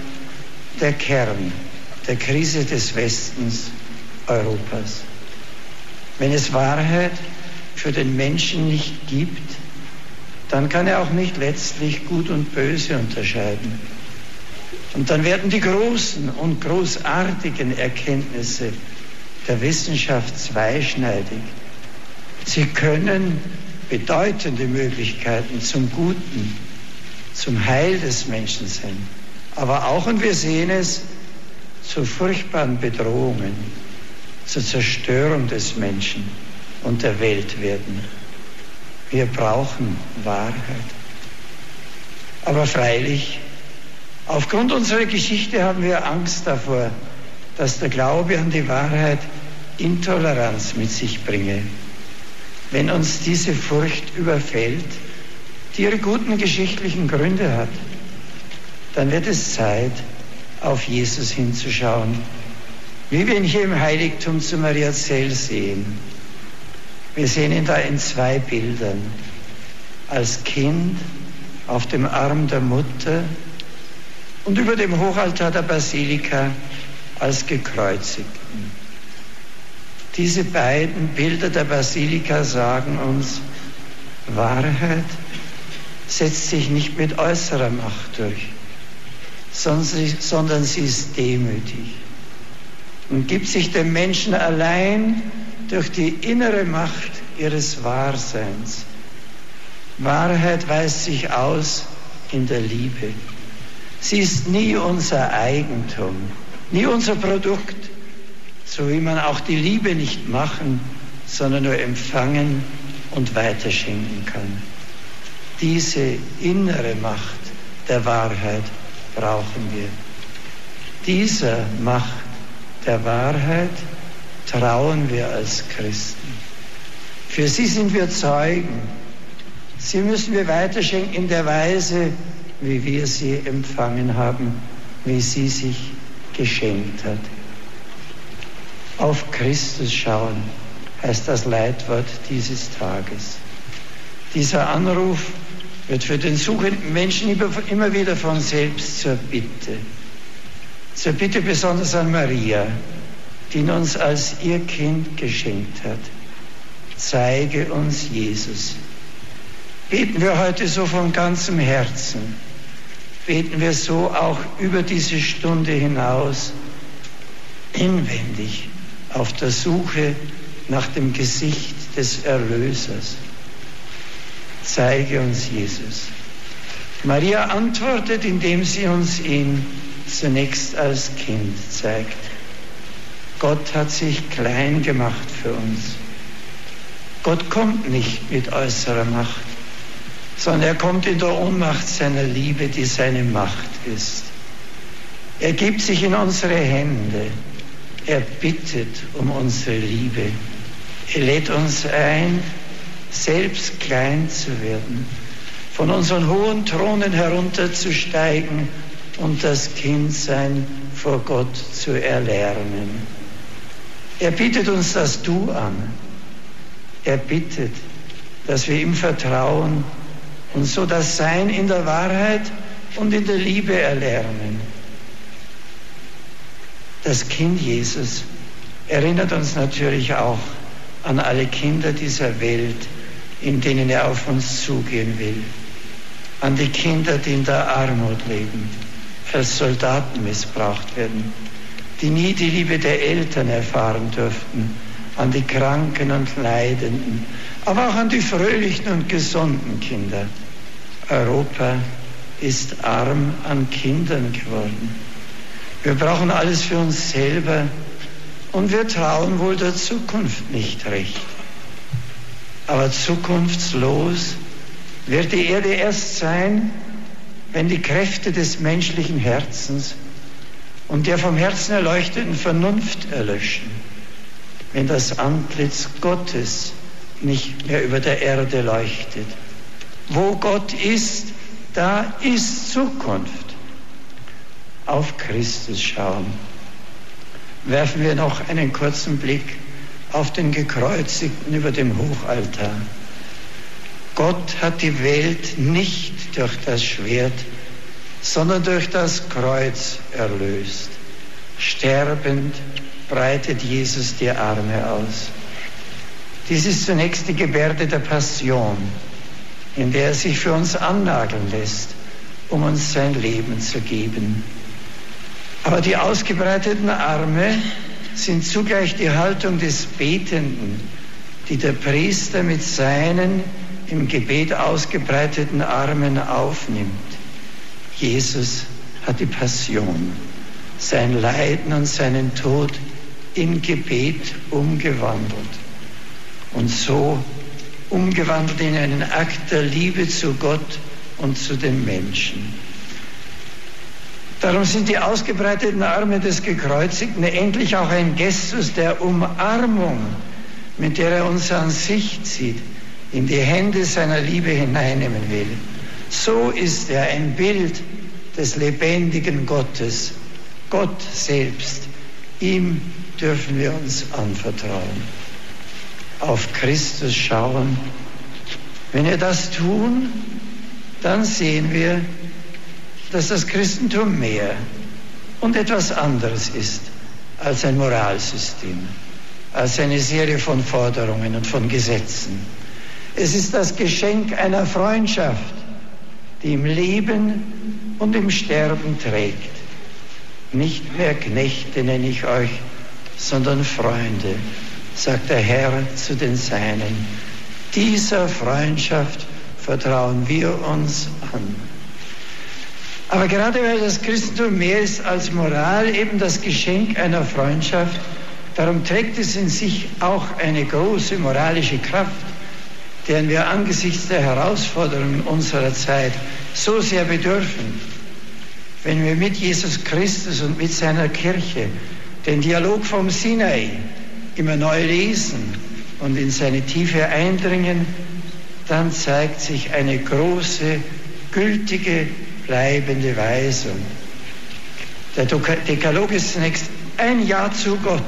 der Kern der Krise des Westens Europas. Wenn es Wahrheit für den Menschen nicht gibt, dann kann er auch nicht letztlich Gut und Böse unterscheiden. Und dann werden die großen und großartigen Erkenntnisse der Wissenschaft zweischneidig. Sie können bedeutende Möglichkeiten zum Guten, zum Heil des Menschen sein, aber auch, und wir sehen es, zu furchtbaren Bedrohungen, zur Zerstörung des Menschen und der Welt werden. Wir brauchen Wahrheit. Aber freilich, aufgrund unserer Geschichte haben wir Angst davor, dass der Glaube an die Wahrheit Intoleranz mit sich bringe. wenn uns diese Furcht überfällt, die ihre guten geschichtlichen Gründe hat, dann wird es Zeit, auf Jesus hinzuschauen, wie wir ihn hier im Heiligtum zu Maria Zell sehen. Wir sehen ihn da in zwei Bildern. Als Kind auf dem Arm der Mutter und über dem Hochaltar der Basilika als Gekreuzigten. Diese beiden Bilder der Basilika sagen uns, Wahrheit setzt sich nicht mit äußerer Macht durch, sondern sie ist demütig und gibt sich dem Menschen allein durch die innere Macht ihres Wahrseins. Wahrheit weist sich aus in der Liebe. Sie ist nie unser Eigentum, nie unser Produkt, so wie man auch die Liebe nicht machen, sondern nur empfangen und weiterschenken kann. Diese innere Macht der Wahrheit brauchen wir. Dieser Macht der Wahrheit trauen wir als Christen. Für sie sind wir Zeugen. Sie müssen wir weiterschenken in der Weise, wie wir sie empfangen haben, wie sie sich geschenkt hat. Auf Christus schauen heißt das Leitwort dieses Tages. Dieser Anruf wird für den suchenden Menschen immer wieder von selbst zur Bitte. Zur Bitte besonders an Maria, die uns als ihr Kind geschenkt hat. Zeige uns Jesus. Beten wir heute so von ganzem Herzen. Beten wir so auch über diese Stunde hinaus inwendig auf der Suche nach dem Gesicht des Erlösers. Zeige uns Jesus. Maria antwortet, indem sie uns ihn zunächst als Kind zeigt. Gott hat sich klein gemacht für uns. Gott kommt nicht mit äußerer Macht, sondern er kommt in der Ohnmacht seiner Liebe, die seine Macht ist. Er gibt sich in unsere Hände. Er bittet um unsere Liebe. Er lädt uns ein, selbst klein zu werden, von unseren hohen Thronen herunterzusteigen und das Kindsein vor Gott zu erlernen. Er bietet uns das Du an. Er bittet, dass wir ihm vertrauen und so das Sein in der Wahrheit und in der Liebe erlernen. Das Kind Jesus erinnert uns natürlich auch an alle Kinder dieser Welt, in denen er auf uns zugehen will. An die Kinder, die in der Armut leben, als Soldaten missbraucht werden, die nie die Liebe der Eltern erfahren durften, an die Kranken und Leidenden, aber auch an die fröhlichen und gesunden Kinder. Europa ist arm an Kindern geworden. Wir brauchen alles für uns selber und wir trauen wohl der Zukunft nicht recht. Aber zukunftslos wird die Erde erst sein, wenn die Kräfte des menschlichen Herzens und der vom Herzen erleuchteten Vernunft erlöschen, wenn das Antlitz Gottes nicht mehr über der Erde leuchtet. Wo Gott ist, da ist Zukunft. Auf Christus schauen. Werfen wir noch einen kurzen Blick auf den Gekreuzigten über dem Hochaltar. Gott hat die Welt nicht durch das Schwert, sondern durch das Kreuz erlöst. Sterbend breitet Jesus die Arme aus. Dies ist zunächst die Gebärde der Passion, in der er sich für uns annageln lässt, um uns sein Leben zu geben. Aber die ausgebreiteten Arme sind zugleich die Haltung des Betenden, die der Priester mit seinen im Gebet ausgebreiteten Armen aufnimmt. Jesus hat die Passion, sein Leiden und seinen Tod in Gebet umgewandelt und so umgewandelt in einen Akt der Liebe zu Gott und zu den Menschen. Darum sind die ausgebreiteten Arme des Gekreuzigten endlich auch ein Gestus der Umarmung mit der er uns an sich zieht, in die Hände seiner Liebe hineinnehmen will. So ist er ein Bild des lebendigen Gottes, Gott selbst. Ihm dürfen wir uns anvertrauen. Auf Christus schauen. Wenn wir das tun, dann sehen wir, dass das Christentum mehr und etwas anderes ist als ein Moralsystem, als eine Serie von Forderungen und von Gesetzen. Es ist das Geschenk einer Freundschaft, die im Leben und im Sterben trägt. Nicht mehr Knechte nenne ich euch, sondern Freunde, sagt der Herr zu den Seinen. Dieser Freundschaft vertrauen wir uns an. Aber gerade weil das Christentum mehr ist als Moral, eben das Geschenk einer Freundschaft, darum trägt es in sich auch eine große moralische Kraft, deren wir angesichts der Herausforderungen unserer Zeit so sehr bedürfen. Wenn wir mit Jesus Christus und mit seiner Kirche den Dialog vom Sinai immer neu lesen und in seine Tiefe eindringen, dann zeigt sich eine große, gültige bleibende Weisung. Der Dekalog ist zunächst ein Ja zu Gott,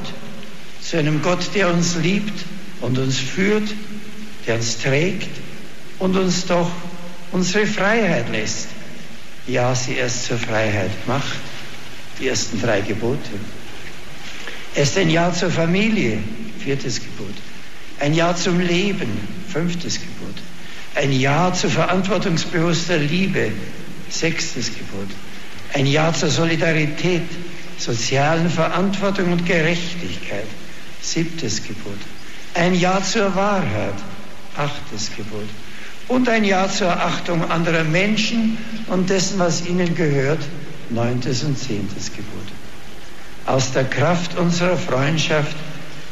zu einem Gott, der uns liebt und uns führt, der uns trägt und uns doch unsere Freiheit lässt. Ja, sie erst zur Freiheit macht, die ersten drei Gebote. Es ist ein Ja zur Familie, viertes Gebot. Ein Ja zum Leben, fünftes Gebot. Ein Ja zu verantwortungsbewusster Liebe, Sechstes Gebot. Ein Ja zur Solidarität, sozialen Verantwortung und Gerechtigkeit. Siebtes Gebot. Ein Ja zur Wahrheit. Achtes Gebot. Und ein Ja zur Achtung anderer Menschen und dessen, was ihnen gehört. Neuntes und zehntes Gebot. Aus der Kraft unserer Freundschaft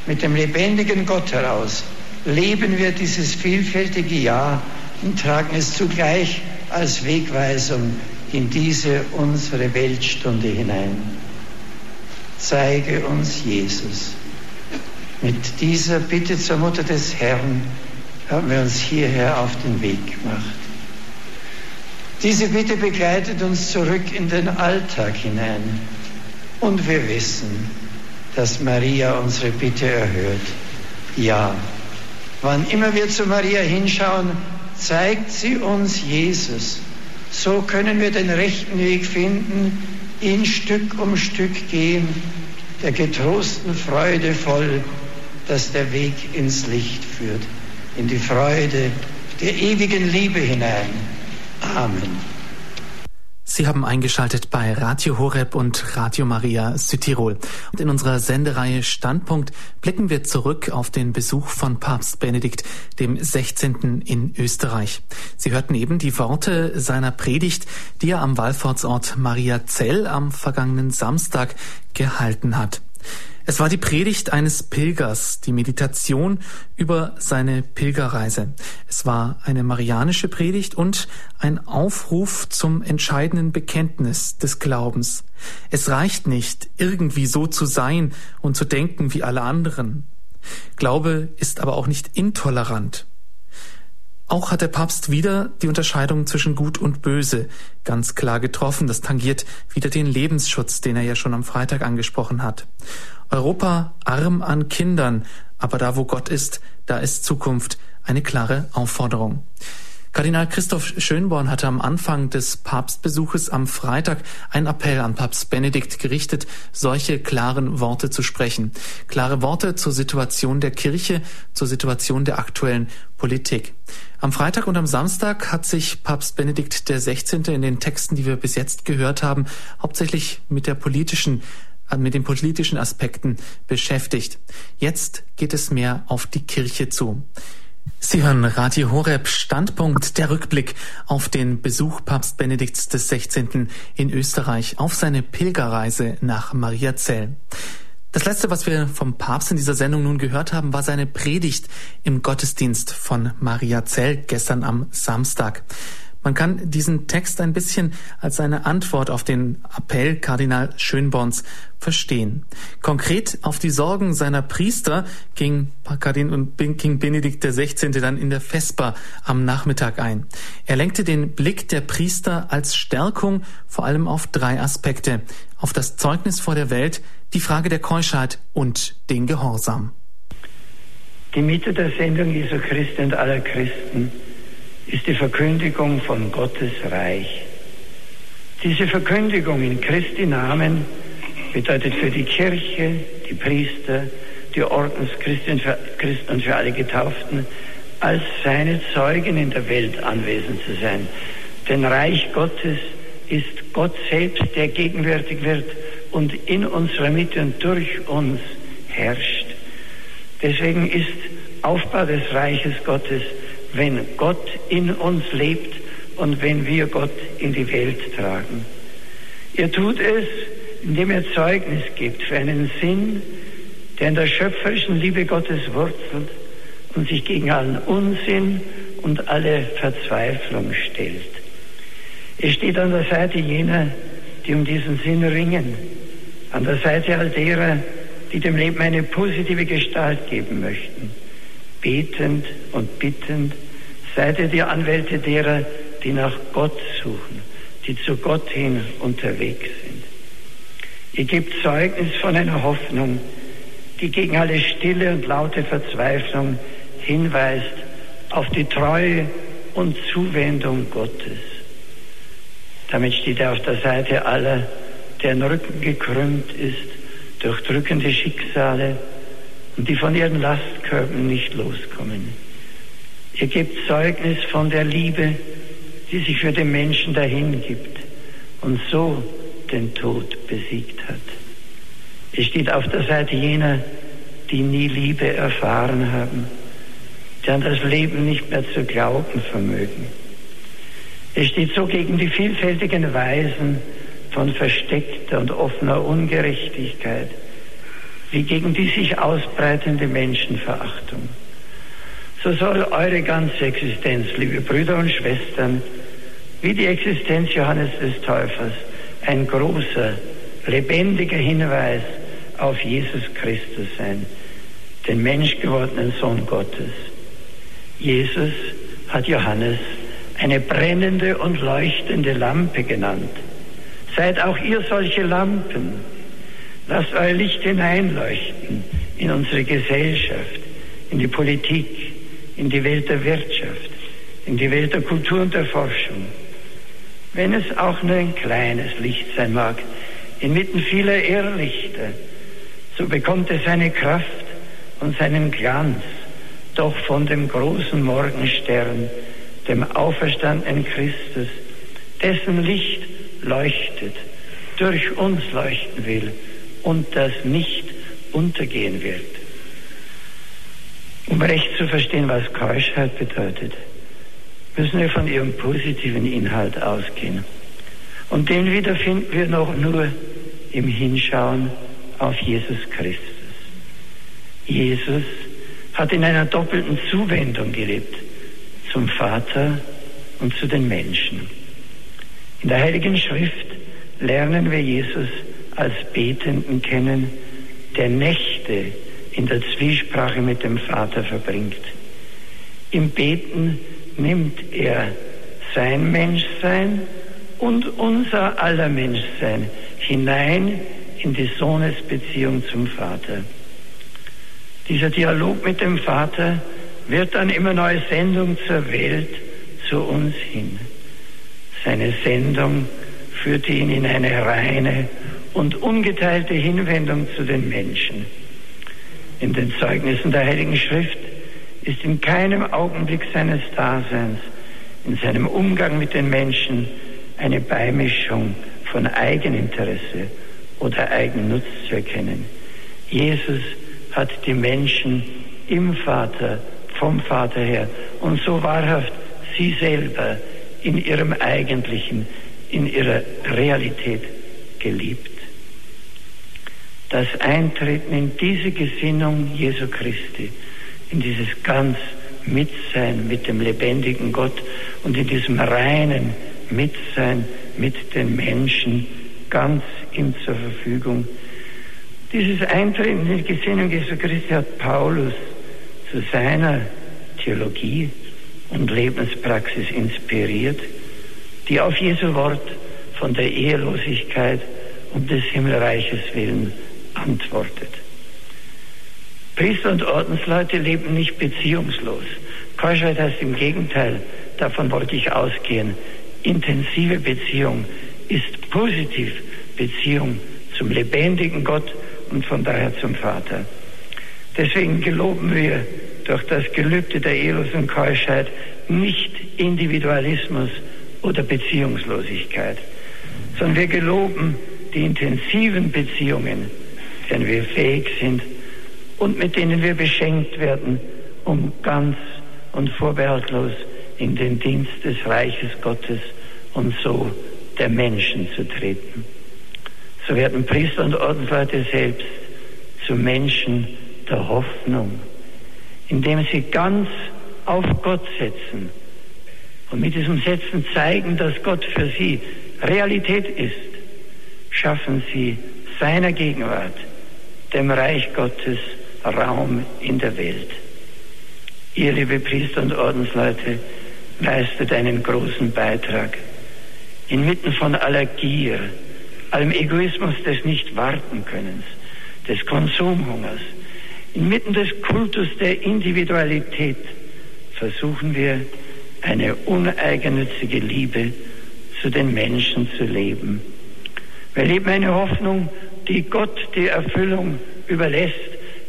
mit dem lebendigen Gott heraus leben wir dieses vielfältige Ja und tragen es zugleich als Wegweisung in diese unsere Weltstunde hinein. Zeige uns Jesus. Mit dieser Bitte zur Mutter des Herrn haben wir uns hierher auf den Weg gemacht. Diese Bitte begleitet uns zurück in den Alltag hinein. Und wir wissen, dass Maria unsere Bitte erhört. Ja, wann immer wir zu Maria hinschauen, zeigt sie uns Jesus. So können wir den rechten Weg finden, ihn Stück um Stück gehen, der getrosten Freude voll, dass der Weg ins Licht führt, in die Freude der ewigen Liebe hinein. Amen. Sie haben eingeschaltet bei Radio Horeb und Radio Maria Südtirol. Und in unserer Sendereihe Standpunkt blicken wir zurück auf den Besuch von Papst Benedikt dem 16. in Österreich. Sie hörten eben die Worte seiner Predigt, die er am Wallfahrtsort Maria Zell am vergangenen Samstag gehalten hat. Es war die Predigt eines Pilgers, die Meditation über seine Pilgerreise. Es war eine marianische Predigt und ein Aufruf zum entscheidenden Bekenntnis des Glaubens. Es reicht nicht, irgendwie so zu sein und zu denken wie alle anderen. Glaube ist aber auch nicht intolerant. Auch hat der Papst wieder die Unterscheidung zwischen Gut und Böse ganz klar getroffen. Das tangiert wieder den Lebensschutz, den er ja schon am Freitag angesprochen hat. Europa arm an Kindern, aber da wo Gott ist, da ist Zukunft eine klare Aufforderung. Kardinal Christoph Schönborn hatte am Anfang des Papstbesuches am Freitag einen Appell an Papst Benedikt gerichtet, solche klaren Worte zu sprechen. Klare Worte zur Situation der Kirche, zur Situation der aktuellen Politik. Am Freitag und am Samstag hat sich Papst Benedikt 16. in den Texten, die wir bis jetzt gehört haben, hauptsächlich mit der politischen mit den politischen Aspekten beschäftigt. Jetzt geht es mehr auf die Kirche zu. Sie hören Radio Horeb Standpunkt, der Rückblick auf den Besuch Papst Benedikts 16. in Österreich auf seine Pilgerreise nach Mariazell. Das letzte, was wir vom Papst in dieser Sendung nun gehört haben, war seine Predigt im Gottesdienst von Mariazell gestern am Samstag. Man kann diesen Text ein bisschen als eine Antwort auf den Appell Kardinal Schönborns verstehen. Konkret auf die Sorgen seiner Priester ging, ging Benedikt XVI. dann in der Vesper am Nachmittag ein. Er lenkte den Blick der Priester als Stärkung vor allem auf drei Aspekte. Auf das Zeugnis vor der Welt, die Frage der Keuschheit und den Gehorsam. Die Mitte der Sendung Jesu Christi und aller Christen ist die Verkündigung von Gottes Reich. Diese Verkündigung in Christi Namen bedeutet für die Kirche, die Priester, die Ordenschristen und für alle Getauften, als seine Zeugen in der Welt anwesend zu sein. Denn Reich Gottes ist Gott selbst, der gegenwärtig wird und in unserer Mitte und durch uns herrscht. Deswegen ist Aufbau des Reiches Gottes, wenn Gott in uns lebt und wenn wir Gott in die Welt tragen. Er tut es, indem er Zeugnis gibt für einen Sinn, der in der schöpferischen Liebe Gottes wurzelt und sich gegen allen Unsinn und alle Verzweiflung stellt. Er steht an der Seite jener, die um diesen Sinn ringen, an der Seite all derer, die dem Leben eine positive Gestalt geben möchten, betend und bittend, seid ihr die Anwälte derer, die nach Gott suchen, die zu Gott hin unterwegs sind. Ihr gebt Zeugnis von einer Hoffnung, die gegen alle stille und laute Verzweiflung hinweist auf die Treue und Zuwendung Gottes. Damit steht er auf der Seite aller, deren Rücken gekrümmt ist durch drückende Schicksale und die von ihren Lastkörben nicht loskommen. Ihr gebt Zeugnis von der Liebe, die sich für den Menschen dahingibt und so den Tod besiegt hat. Es steht auf der Seite jener, die nie Liebe erfahren haben, die an das Leben nicht mehr zu glauben vermögen. Es steht so gegen die vielfältigen Weisen, von versteckter und offener Ungerechtigkeit, wie gegen die sich ausbreitende Menschenverachtung. So soll eure ganze Existenz, liebe Brüder und Schwestern, wie die Existenz Johannes des Täufers, ein großer, lebendiger Hinweis auf Jesus Christus sein, den menschgewordenen Sohn Gottes. Jesus hat Johannes eine brennende und leuchtende Lampe genannt. Seid auch ihr solche Lampen. Lasst euer Licht hineinleuchten in unsere Gesellschaft, in die Politik, in die Welt der Wirtschaft, in die Welt der Kultur und der Forschung. Wenn es auch nur ein kleines Licht sein mag, inmitten vieler Irrlichter, so bekommt es seine Kraft und seinen Glanz doch von dem großen Morgenstern, dem auferstandenen Christus, dessen Licht leuchtet, durch uns leuchten will und das nicht untergehen wird. Um recht zu verstehen, was Keuschheit bedeutet, müssen wir von ihrem positiven Inhalt ausgehen. Und den wiederfinden wir noch nur im Hinschauen auf Jesus Christus. Jesus hat in einer doppelten Zuwendung gelebt, zum Vater und zu den Menschen. In der Heiligen Schrift lernen wir Jesus als Betenden kennen, der Nächte in der Zwiesprache mit dem Vater verbringt. Im Beten nimmt er sein Menschsein und unser aller Menschsein hinein in die Sohnesbeziehung zum Vater. Dieser Dialog mit dem Vater wird dann immer neue Sendung zur Welt, zu uns hin. Seine Sendung führte ihn in eine reine und ungeteilte Hinwendung zu den Menschen. In den Zeugnissen der Heiligen Schrift ist in keinem Augenblick seines Daseins, in seinem Umgang mit den Menschen, eine Beimischung von Eigeninteresse oder Eigennutz zu erkennen. Jesus hat die Menschen im Vater, vom Vater her und so wahrhaft sie selber in ihrem eigentlichen, in ihrer Realität geliebt. Das Eintreten in diese Gesinnung Jesu Christi, in dieses ganz Mitsein mit dem lebendigen Gott und in diesem reinen Mitsein mit den Menschen ganz ihm zur Verfügung. Dieses Eintreten in die Gesinnung Jesu Christi hat Paulus zu seiner Theologie und Lebenspraxis inspiriert, die auf Jesu Wort von der Ehelosigkeit um des Himmelreiches willen antwortet. Priester und Ordensleute leben nicht beziehungslos. Keuschheit heißt im Gegenteil, davon wollte ich ausgehen, intensive Beziehung ist positiv Beziehung zum lebendigen Gott und von daher zum Vater. Deswegen geloben wir durch das Gelübde der ehelosen Keuschheit nicht Individualismus oder Beziehungslosigkeit, sondern wir geloben die intensiven Beziehungen, denen wir fähig sind und mit denen wir beschenkt werden, um ganz und vorbehaltlos in den Dienst des Reiches Gottes und so der Menschen zu treten. So werden Priester und Ordensleute selbst zu Menschen der Hoffnung, indem sie ganz auf Gott setzen und mit diesem Setzen zeigen, dass Gott für sie Realität ist, schaffen sie seiner Gegenwart, dem Reich Gottes, Raum in der Welt. Ihr, liebe Priester und Ordensleute, leistet einen großen Beitrag. Inmitten von aller Gier, allem Egoismus des Nicht-Warten-Könnens, des Konsumhungers, inmitten des Kultus der Individualität versuchen wir, eine uneigennützige Liebe zu den Menschen zu leben. Wir leben eine Hoffnung, die Gott die Erfüllung überlässt,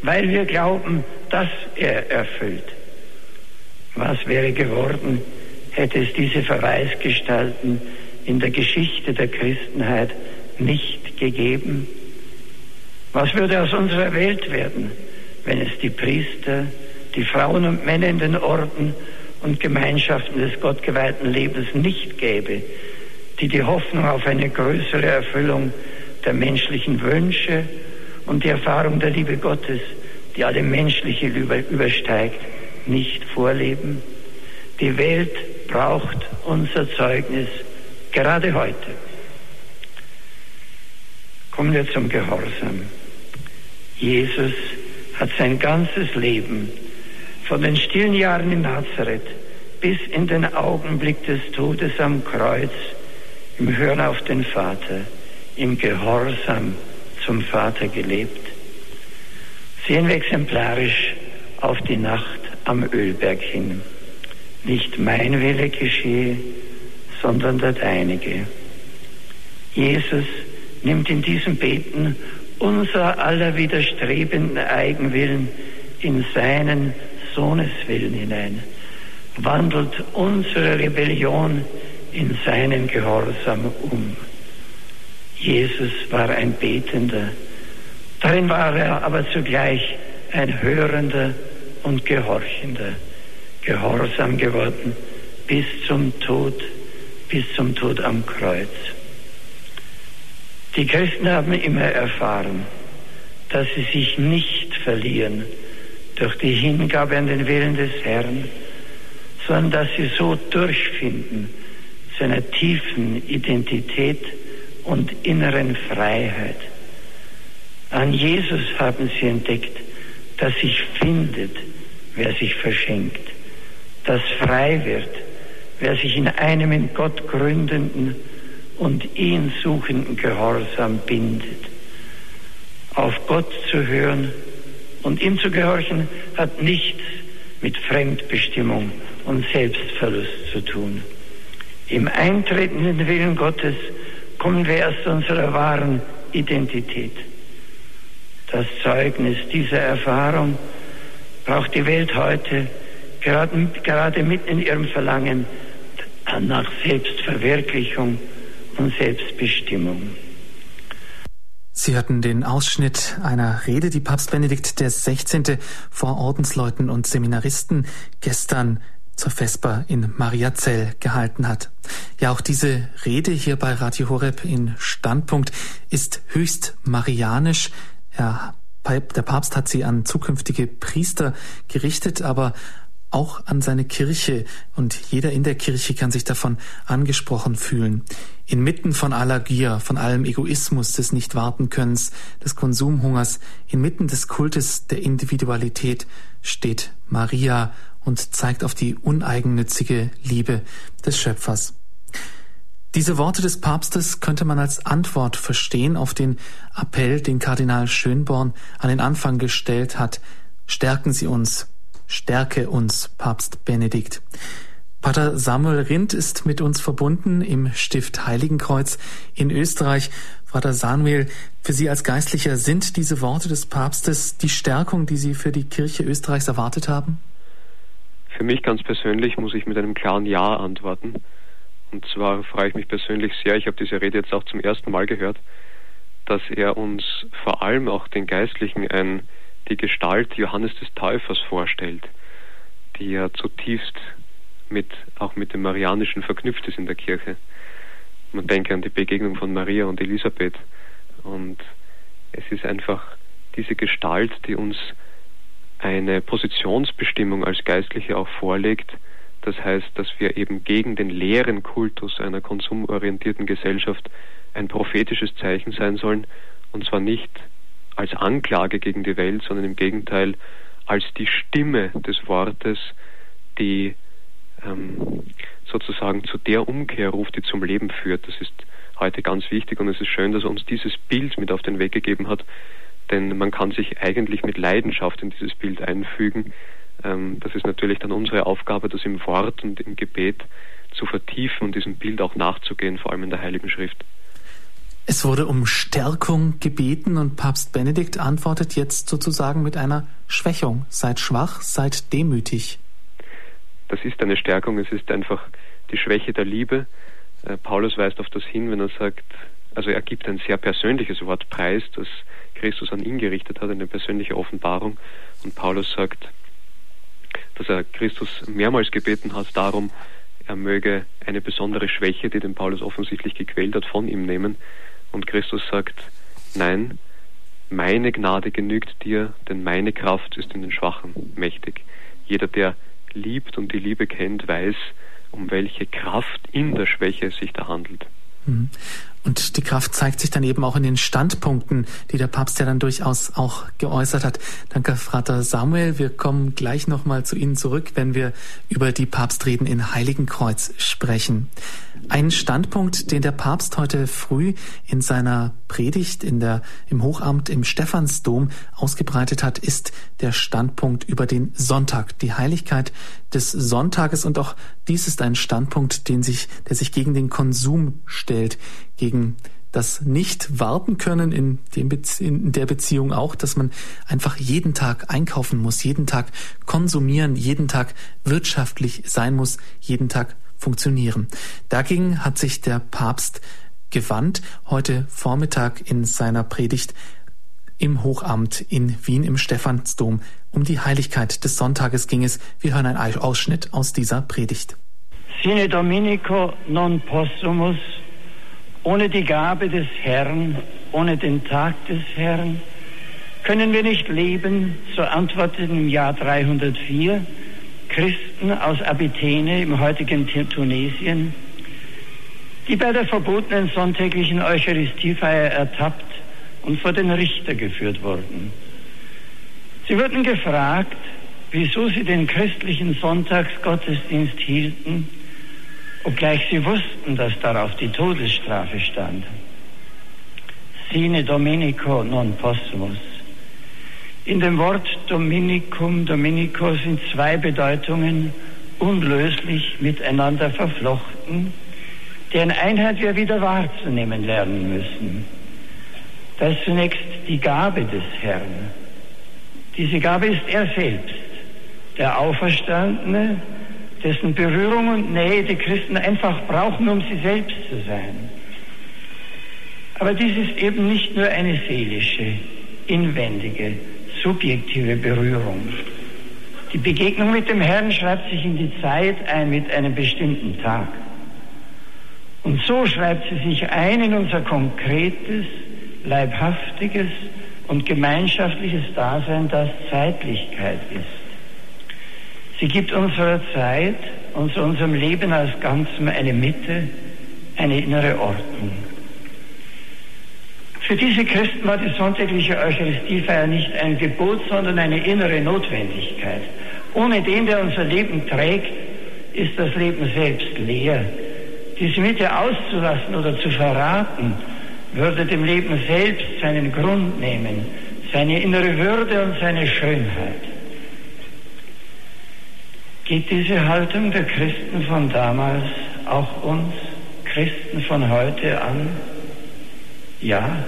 weil wir glauben, dass er erfüllt. Was wäre geworden, hätte es diese Verweisgestalten in der Geschichte der Christenheit nicht gegeben? Was würde aus unserer Welt werden, wenn es die Priester, die Frauen und Männer in den Orden und Gemeinschaften des gottgeweihten Lebens nicht gäbe, die die Hoffnung auf eine größere Erfüllung der menschlichen Wünsche und die Erfahrung der Liebe Gottes, die alle menschliche übersteigt, nicht vorleben. Die Welt braucht unser Zeugnis gerade heute. Kommen wir zum Gehorsam. Jesus hat sein ganzes Leben von den stillen Jahren in Nazareth bis in den Augenblick des Todes am Kreuz im Hören auf den Vater, im Gehorsam zum Vater gelebt. Sehen wir exemplarisch auf die Nacht am Ölberg hin. Nicht mein Wille geschehe, sondern der deinige. Jesus nimmt in diesem Beten unser aller widerstrebenden Eigenwillen in seinen Sohneswillen hinein, wandelt unsere Rebellion in seinen Gehorsam um. Jesus war ein Betender, darin war er aber zugleich ein Hörender und Gehorchender, gehorsam geworden bis zum Tod, bis zum Tod am Kreuz. Die Christen haben immer erfahren, dass sie sich nicht verlieren durch die Hingabe an den Willen des Herrn, sondern dass sie so durchfinden zu einer tiefen Identität und inneren Freiheit. An Jesus haben sie entdeckt, dass sich findet, wer sich verschenkt, dass frei wird, wer sich in einem in Gott gründenden und ihn suchenden Gehorsam bindet. Auf Gott zu hören und ihm zu gehorchen hat nichts mit Fremdbestimmung und Selbstverlust zu tun. Im Eintreten in den Willen Gottes kommen wir erst zu unserer wahren Identität. Das Zeugnis dieser Erfahrung braucht die Welt heute gerade, gerade mitten in ihrem Verlangen nach Selbstverwirklichung und Selbstbestimmung. Sie hörten den Ausschnitt einer Rede, die Papst Benedikt XVI. vor Ordensleuten und Seminaristen gestern zur Vesper in Mariazell gehalten hat. Ja, auch diese Rede hier bei Radio Horeb in Standpunkt ist höchst marianisch. Er, der Papst hat sie an zukünftige Priester gerichtet, aber auch an seine Kirche und jeder in der Kirche kann sich davon angesprochen fühlen. Inmitten von aller Gier, von allem Egoismus, des Nichtwartenkönnens, des Konsumhungers, inmitten des Kultes der Individualität steht Maria und zeigt auf die uneigennützige Liebe des Schöpfers. Diese Worte des Papstes könnte man als Antwort verstehen auf den Appell, den Kardinal Schönborn an den Anfang gestellt hat. Stärken Sie uns, stärke uns, Papst Benedikt. Pater Samuel Rindt ist mit uns verbunden im Stift Heiligenkreuz in Österreich. Vater Samuel, für Sie als Geistlicher sind diese Worte des Papstes die Stärkung, die Sie für die Kirche Österreichs erwartet haben? Für mich ganz persönlich muss ich mit einem klaren Ja antworten. Und zwar freue ich mich persönlich sehr, ich habe diese Rede jetzt auch zum ersten Mal gehört, dass er uns vor allem auch den Geistlichen ein, die Gestalt Johannes des Täufers vorstellt, die ja zutiefst mit, auch mit dem Marianischen verknüpft ist in der Kirche. Man denke an die Begegnung von Maria und Elisabeth. Und es ist einfach diese Gestalt, die uns eine Positionsbestimmung als Geistliche auch vorlegt, das heißt, dass wir eben gegen den leeren Kultus einer konsumorientierten Gesellschaft ein prophetisches Zeichen sein sollen, und zwar nicht als Anklage gegen die Welt, sondern im Gegenteil als die Stimme des Wortes, die ähm, sozusagen zu der Umkehr ruft, die zum Leben führt. Das ist heute ganz wichtig und es ist schön, dass er uns dieses Bild mit auf den Weg gegeben hat, denn man kann sich eigentlich mit Leidenschaft in dieses Bild einfügen, ähm, das ist natürlich dann unsere Aufgabe, das im Wort und im Gebet zu vertiefen und diesem Bild auch nachzugehen, vor allem in der Heiligen Schrift. Es wurde um Stärkung gebeten und Papst Benedikt antwortet jetzt sozusagen mit einer Schwächung. Seid schwach, seid demütig. Das ist eine Stärkung, es ist einfach die Schwäche der Liebe. Äh, Paulus weist auf das hin, wenn er sagt, also er gibt ein sehr persönliches Wort preis, das Christus an ihn gerichtet hat, eine persönliche Offenbarung. Und Paulus sagt, dass er Christus mehrmals gebeten hat darum, er möge eine besondere Schwäche, die den Paulus offensichtlich gequält hat, von ihm nehmen. Und Christus sagt, nein, meine Gnade genügt dir, denn meine Kraft ist in den Schwachen mächtig. Jeder, der liebt und die Liebe kennt, weiß, um welche Kraft in der Schwäche es sich da handelt. Und die Kraft zeigt sich dann eben auch in den Standpunkten, die der Papst ja dann durchaus auch geäußert hat. Danke, Frater Samuel. Wir kommen gleich nochmal zu Ihnen zurück, wenn wir über die Papstreden in Heiligenkreuz sprechen. Ein Standpunkt, den der Papst heute früh in seiner Predigt in der, im Hochamt im Stephansdom ausgebreitet hat, ist der Standpunkt über den Sonntag, die Heiligkeit des Sonntages. Und auch dies ist ein Standpunkt, den sich, der sich gegen den Konsum stellt, gegen das nicht warten können in, dem in der Beziehung auch, dass man einfach jeden Tag einkaufen muss, jeden Tag konsumieren, jeden Tag wirtschaftlich sein muss, jeden Tag funktionieren. Dagegen hat sich der Papst gewandt, heute Vormittag in seiner Predigt im Hochamt in Wien im Stephansdom. Um die Heiligkeit des Sonntages ging es. Wir hören einen Ausschnitt aus dieser Predigt. Sine Dominico non possumus, ohne die Gabe des Herrn, ohne den Tag des Herrn, können wir nicht leben, so antwortet im Jahr 304 Christen aus Abitene im heutigen Tunesien, die bei der verbotenen sonntäglichen Eucharistiefeier ertappt und vor den Richter geführt wurden. Sie wurden gefragt, wieso sie den christlichen Sonntagsgottesdienst hielten, obgleich sie wussten, dass darauf die Todesstrafe stand. Sine Dominico non possumus. In dem Wort Dominicum, Dominico sind zwei Bedeutungen unlöslich miteinander verflochten, deren Einheit wir wieder wahrzunehmen lernen müssen. Das ist zunächst die Gabe des Herrn. Diese Gabe ist er selbst, der Auferstandene, dessen Berührung und Nähe die Christen einfach brauchen, um sie selbst zu sein. Aber dies ist eben nicht nur eine seelische, inwendige, subjektive Berührung. Die Begegnung mit dem Herrn schreibt sich in die Zeit ein mit einem bestimmten Tag. Und so schreibt sie sich ein in unser konkretes, leibhaftiges und gemeinschaftliches Dasein, das Zeitlichkeit ist. Sie gibt unserer Zeit und unserem Leben als Ganzem eine Mitte, eine innere Ordnung. Für diese Christen war die sonntägliche Eucharistiefeier nicht ein Gebot, sondern eine innere Notwendigkeit. Ohne den, der unser Leben trägt, ist das Leben selbst leer. Diese Mitte auszulassen oder zu verraten, würde dem Leben selbst seinen Grund nehmen, seine innere Würde und seine Schönheit. Geht diese Haltung der Christen von damals auch uns Christen von heute an? Ja,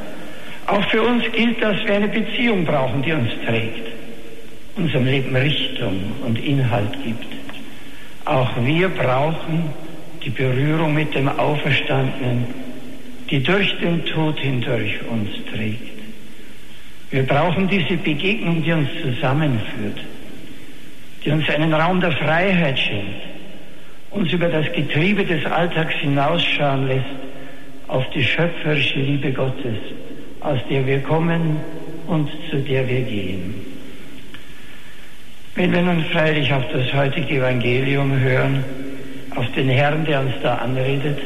auch für uns gilt, dass wir eine Beziehung brauchen, die uns trägt, unserem Leben Richtung und Inhalt gibt. Auch wir brauchen die Berührung mit dem Auferstandenen, die durch den Tod hindurch uns trägt. Wir brauchen diese Begegnung, die uns zusammenführt, die uns einen Raum der Freiheit schenkt, uns über das Getriebe des Alltags hinausschauen lässt auf die schöpferische Liebe Gottes, aus der wir kommen und zu der wir gehen. Wenn wir nun freilich auf das heutige Evangelium hören, auf den Herrn, der uns da anredet,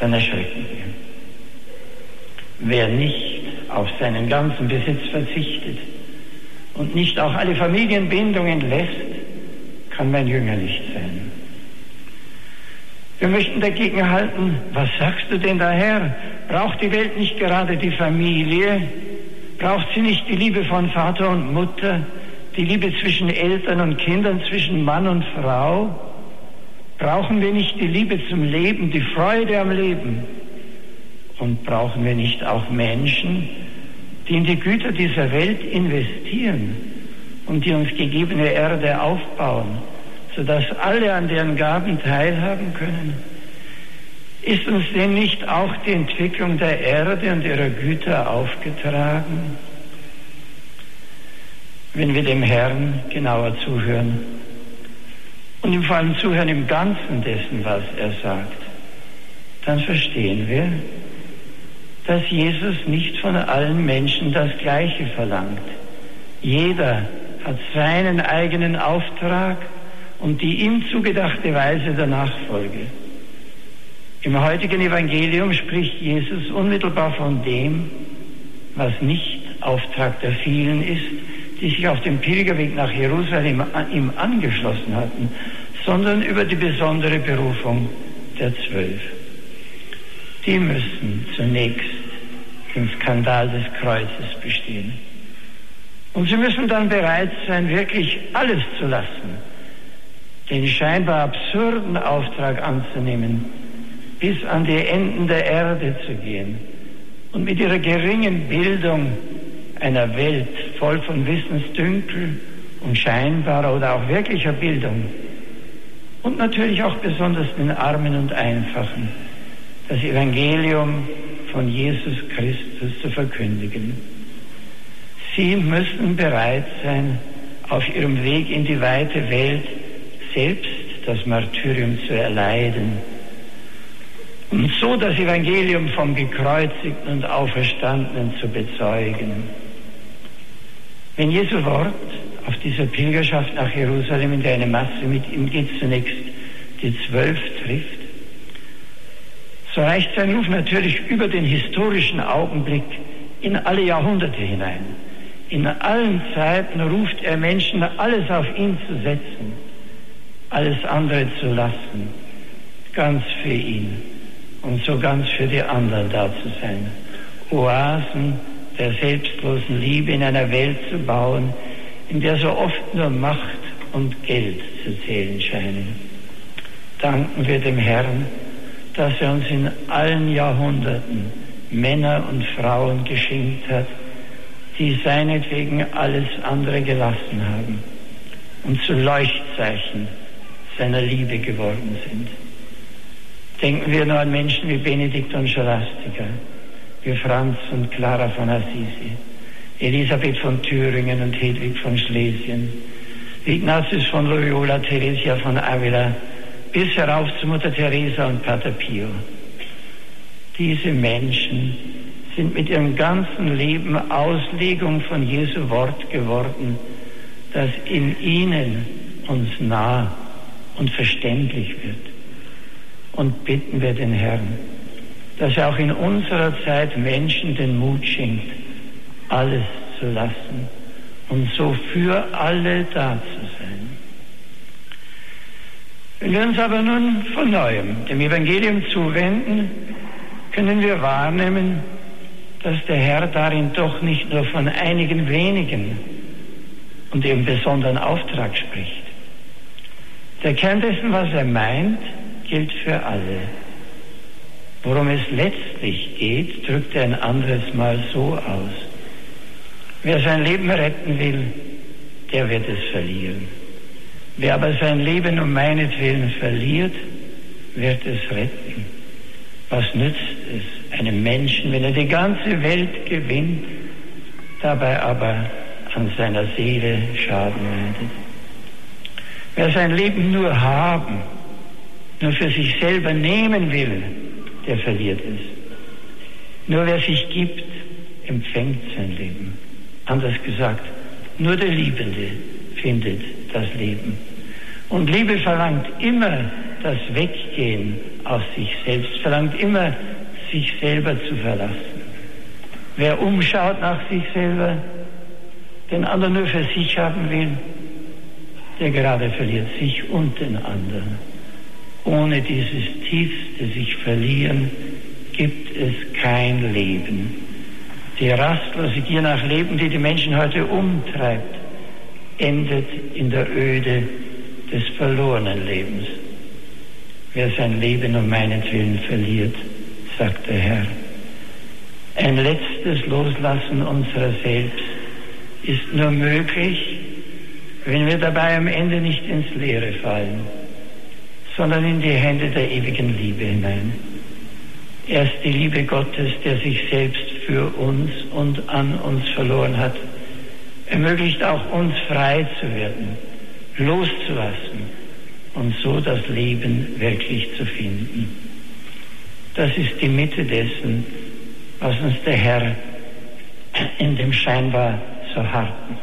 dann erschrecken wir. Wer nicht auf seinen ganzen Besitz verzichtet und nicht auch alle Familienbindungen lässt, kann mein Jünger nicht sein. Wir möchten dagegen halten, was sagst du denn daher? Braucht die Welt nicht gerade die Familie? Braucht sie nicht die Liebe von Vater und Mutter? Die Liebe zwischen Eltern und Kindern, zwischen Mann und Frau? Brauchen wir nicht die Liebe zum Leben, die Freude am Leben? Und brauchen wir nicht auch Menschen, die in die Güter dieser Welt investieren und die uns gegebene Erde aufbauen? sodass alle an deren Gaben teilhaben können? Ist uns denn nicht auch die Entwicklung der Erde und ihrer Güter aufgetragen? Wenn wir dem Herrn genauer zuhören und ihm vor allem zuhören im Ganzen dessen, was er sagt, dann verstehen wir, dass Jesus nicht von allen Menschen das Gleiche verlangt. Jeder hat seinen eigenen Auftrag und die ihm zugedachte Weise der Nachfolge. Im heutigen Evangelium spricht Jesus unmittelbar von dem, was nicht Auftrag der vielen ist, die sich auf dem Pilgerweg nach Jerusalem ihm angeschlossen hatten, sondern über die besondere Berufung der Zwölf. Die müssen zunächst den Skandal des Kreuzes bestehen. Und sie müssen dann bereit sein, wirklich alles zu lassen, den scheinbar absurden Auftrag anzunehmen, bis an die Enden der Erde zu gehen und mit ihrer geringen Bildung einer Welt voll von Wissensdünkel und scheinbarer oder auch wirklicher Bildung und natürlich auch besonders den Armen und Einfachen das Evangelium von Jesus Christus zu verkündigen. Sie müssen bereit sein, auf ihrem Weg in die weite Welt selbst das Martyrium zu erleiden und so das Evangelium vom gekreuzigten und auferstandenen zu bezeugen. Wenn Jesu Wort auf dieser Pilgerschaft nach Jerusalem, in der eine Masse mit ihm geht, zunächst die Zwölf trifft, so reicht sein Ruf natürlich über den historischen Augenblick in alle Jahrhunderte hinein. In allen Zeiten ruft er Menschen, alles auf ihn zu setzen alles andere zu lassen, ganz für ihn und so ganz für die anderen da zu sein. Oasen der selbstlosen Liebe in einer Welt zu bauen, in der so oft nur Macht und Geld zu zählen scheinen. Danken wir dem Herrn, dass er uns in allen Jahrhunderten Männer und Frauen geschenkt hat, die seinetwegen alles andere gelassen haben und zu Leuchtzeichen seiner Liebe geworden sind. Denken wir nur an Menschen wie Benedikt und Scholastica, wie Franz und Clara von Assisi, Elisabeth von Thüringen und Hedwig von Schlesien, wie Ignatius von Loyola, Theresia von Avila, bis herauf zu Mutter Teresa und Pater Pio. Diese Menschen sind mit ihrem ganzen Leben Auslegung von Jesu Wort geworden, das in ihnen uns nah und verständlich wird. Und bitten wir den Herrn, dass er auch in unserer Zeit Menschen den Mut schenkt, alles zu lassen und so für alle da zu sein. Wenn wir uns aber nun von neuem dem Evangelium zuwenden, können wir wahrnehmen, dass der Herr darin doch nicht nur von einigen wenigen und ihrem besonderen Auftrag spricht. Der Kern dessen, was er meint, gilt für alle. Worum es letztlich geht, drückt er ein anderes Mal so aus. Wer sein Leben retten will, der wird es verlieren. Wer aber sein Leben um meinetwillen verliert, wird es retten. Was nützt es einem Menschen, wenn er die ganze Welt gewinnt, dabei aber an seiner Seele Schaden leidet? Wer sein Leben nur haben, nur für sich selber nehmen will, der verliert es. Nur wer sich gibt, empfängt sein Leben. Anders gesagt, nur der Liebende findet das Leben. Und Liebe verlangt immer das Weggehen aus sich selbst, verlangt immer, sich selber zu verlassen. Wer umschaut nach sich selber, den anderen nur für sich haben will, der gerade verliert sich und den anderen. Ohne dieses tiefste sich verlieren gibt es kein Leben. Die rastlose Gier nach Leben, die die Menschen heute umtreibt, endet in der Öde des verlorenen Lebens. Wer sein Leben um meinetwillen verliert, sagt der Herr. Ein letztes Loslassen unserer selbst ist nur möglich, wenn wir dabei am Ende nicht ins Leere fallen, sondern in die Hände der ewigen Liebe hinein. Erst die Liebe Gottes, der sich selbst für uns und an uns verloren hat, ermöglicht auch uns frei zu werden, loszulassen und so das Leben wirklich zu finden. Das ist die Mitte dessen, was uns der Herr in dem scheinbar so harten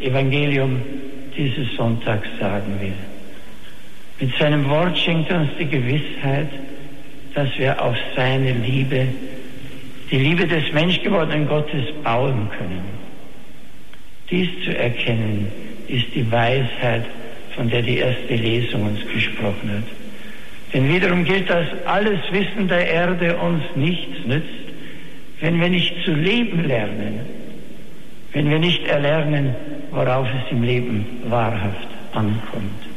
Evangelium dieses Sonntags sagen will. Mit seinem Wort schenkt er uns die Gewissheit, dass wir auf seine Liebe, die Liebe des menschgewordenen Gottes bauen können. Dies zu erkennen, ist die Weisheit, von der die erste Lesung uns gesprochen hat. Denn wiederum gilt, dass alles Wissen der Erde uns nichts nützt, wenn wir nicht zu leben lernen, wenn wir nicht erlernen, worauf es im Leben wahrhaft ankommt.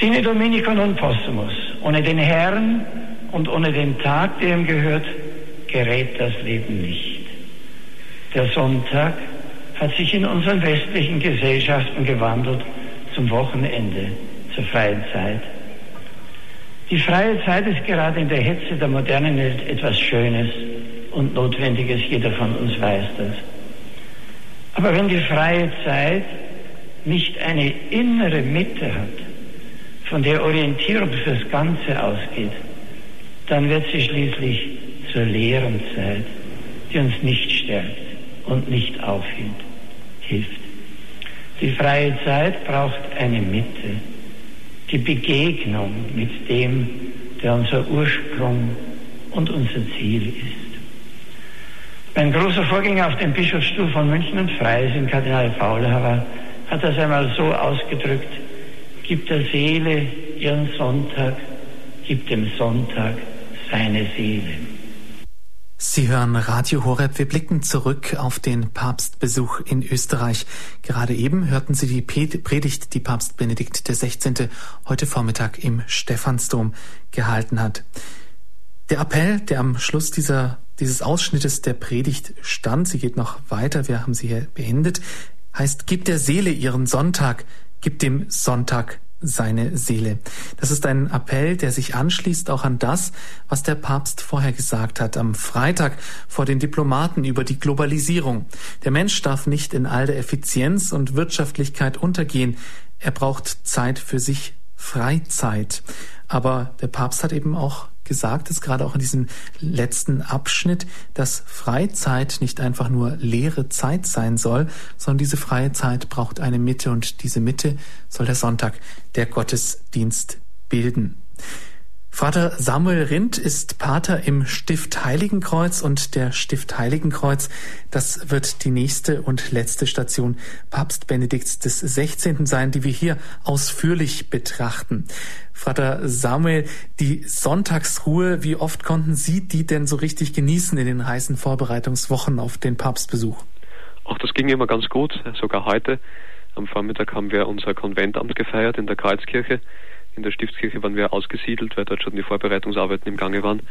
Sine Dominicon und Possumus, ohne den Herrn und ohne den Tag, der ihm gehört, gerät das Leben nicht. Der Sonntag hat sich in unseren westlichen Gesellschaften gewandelt zum Wochenende, zur freien Zeit. Die freie Zeit ist gerade in der Hetze der modernen Welt etwas Schönes und Notwendiges. Jeder von uns weiß das. Aber wenn die freie Zeit nicht eine innere Mitte hat, von der Orientierung fürs Ganze ausgeht, dann wird sie schließlich zur leeren Zeit, die uns nicht stärkt und nicht aufhilft. Hilft. Die freie Zeit braucht eine Mitte, die Begegnung mit dem, der unser Ursprung und unser Ziel ist. Mein großer Vorgänger auf dem Bischofsstuhl von München und Freising, Kardinal Faulhaber, hat das einmal so ausgedrückt, gib der Seele ihren Sonntag, gib dem Sonntag seine Seele. Sie hören Radio Horeb. Wir blicken zurück auf den Papstbesuch in Österreich. Gerade eben hörten Sie die Predigt, die Papst Benedikt XVI. heute Vormittag im Stephansdom gehalten hat. Der Appell, der am Schluss dieser dieses Ausschnittes der Predigt stand, sie geht noch weiter, wir haben sie hier beendet, heißt, gib der Seele ihren Sonntag, gib dem Sonntag seine Seele. Das ist ein Appell, der sich anschließt auch an das, was der Papst vorher gesagt hat, am Freitag vor den Diplomaten über die Globalisierung. Der Mensch darf nicht in all der Effizienz und Wirtschaftlichkeit untergehen. Er braucht Zeit für sich, Freizeit. Aber der Papst hat eben auch gesagt ist, gerade auch in diesem letzten Abschnitt, dass Freizeit nicht einfach nur leere Zeit sein soll, sondern diese freie Zeit braucht eine Mitte und diese Mitte soll der Sonntag, der Gottesdienst bilden. Vater Samuel Rindt ist Pater im Stift Heiligenkreuz und der Stift Heiligenkreuz, das wird die nächste und letzte Station Papst Benedikts des 16. sein, die wir hier ausführlich betrachten. Vater Samuel, die Sonntagsruhe, wie oft konnten Sie die denn so richtig genießen in den heißen Vorbereitungswochen auf den Papstbesuch? Auch das ging immer ganz gut, sogar heute. Am Vormittag haben wir unser Konventamt gefeiert in der Kreuzkirche in der Stiftskirche waren wir ausgesiedelt, weil dort schon die Vorbereitungsarbeiten im Gange waren.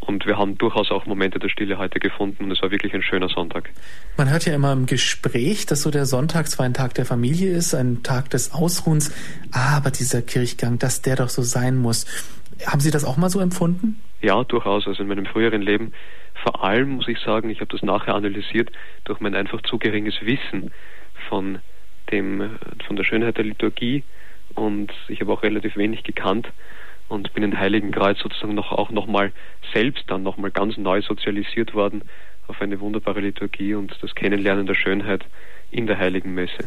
Und wir haben durchaus auch Momente der Stille heute gefunden und es war wirklich ein schöner Sonntag. Man hört ja immer im Gespräch, dass so der Sonntag zwar ein Tag der Familie ist, ein Tag des Ausruhens, aber dieser Kirchgang, dass der doch so sein muss. Haben Sie das auch mal so empfunden? Ja, durchaus. Also in meinem früheren Leben, vor allem muss ich sagen, ich habe das nachher analysiert, durch mein einfach zu geringes Wissen von dem, von der Schönheit der Liturgie und ich habe auch relativ wenig gekannt und bin in Heiligenkreuz sozusagen noch auch nochmal selbst dann nochmal ganz neu sozialisiert worden auf eine wunderbare Liturgie und das Kennenlernen der Schönheit in der Heiligen Messe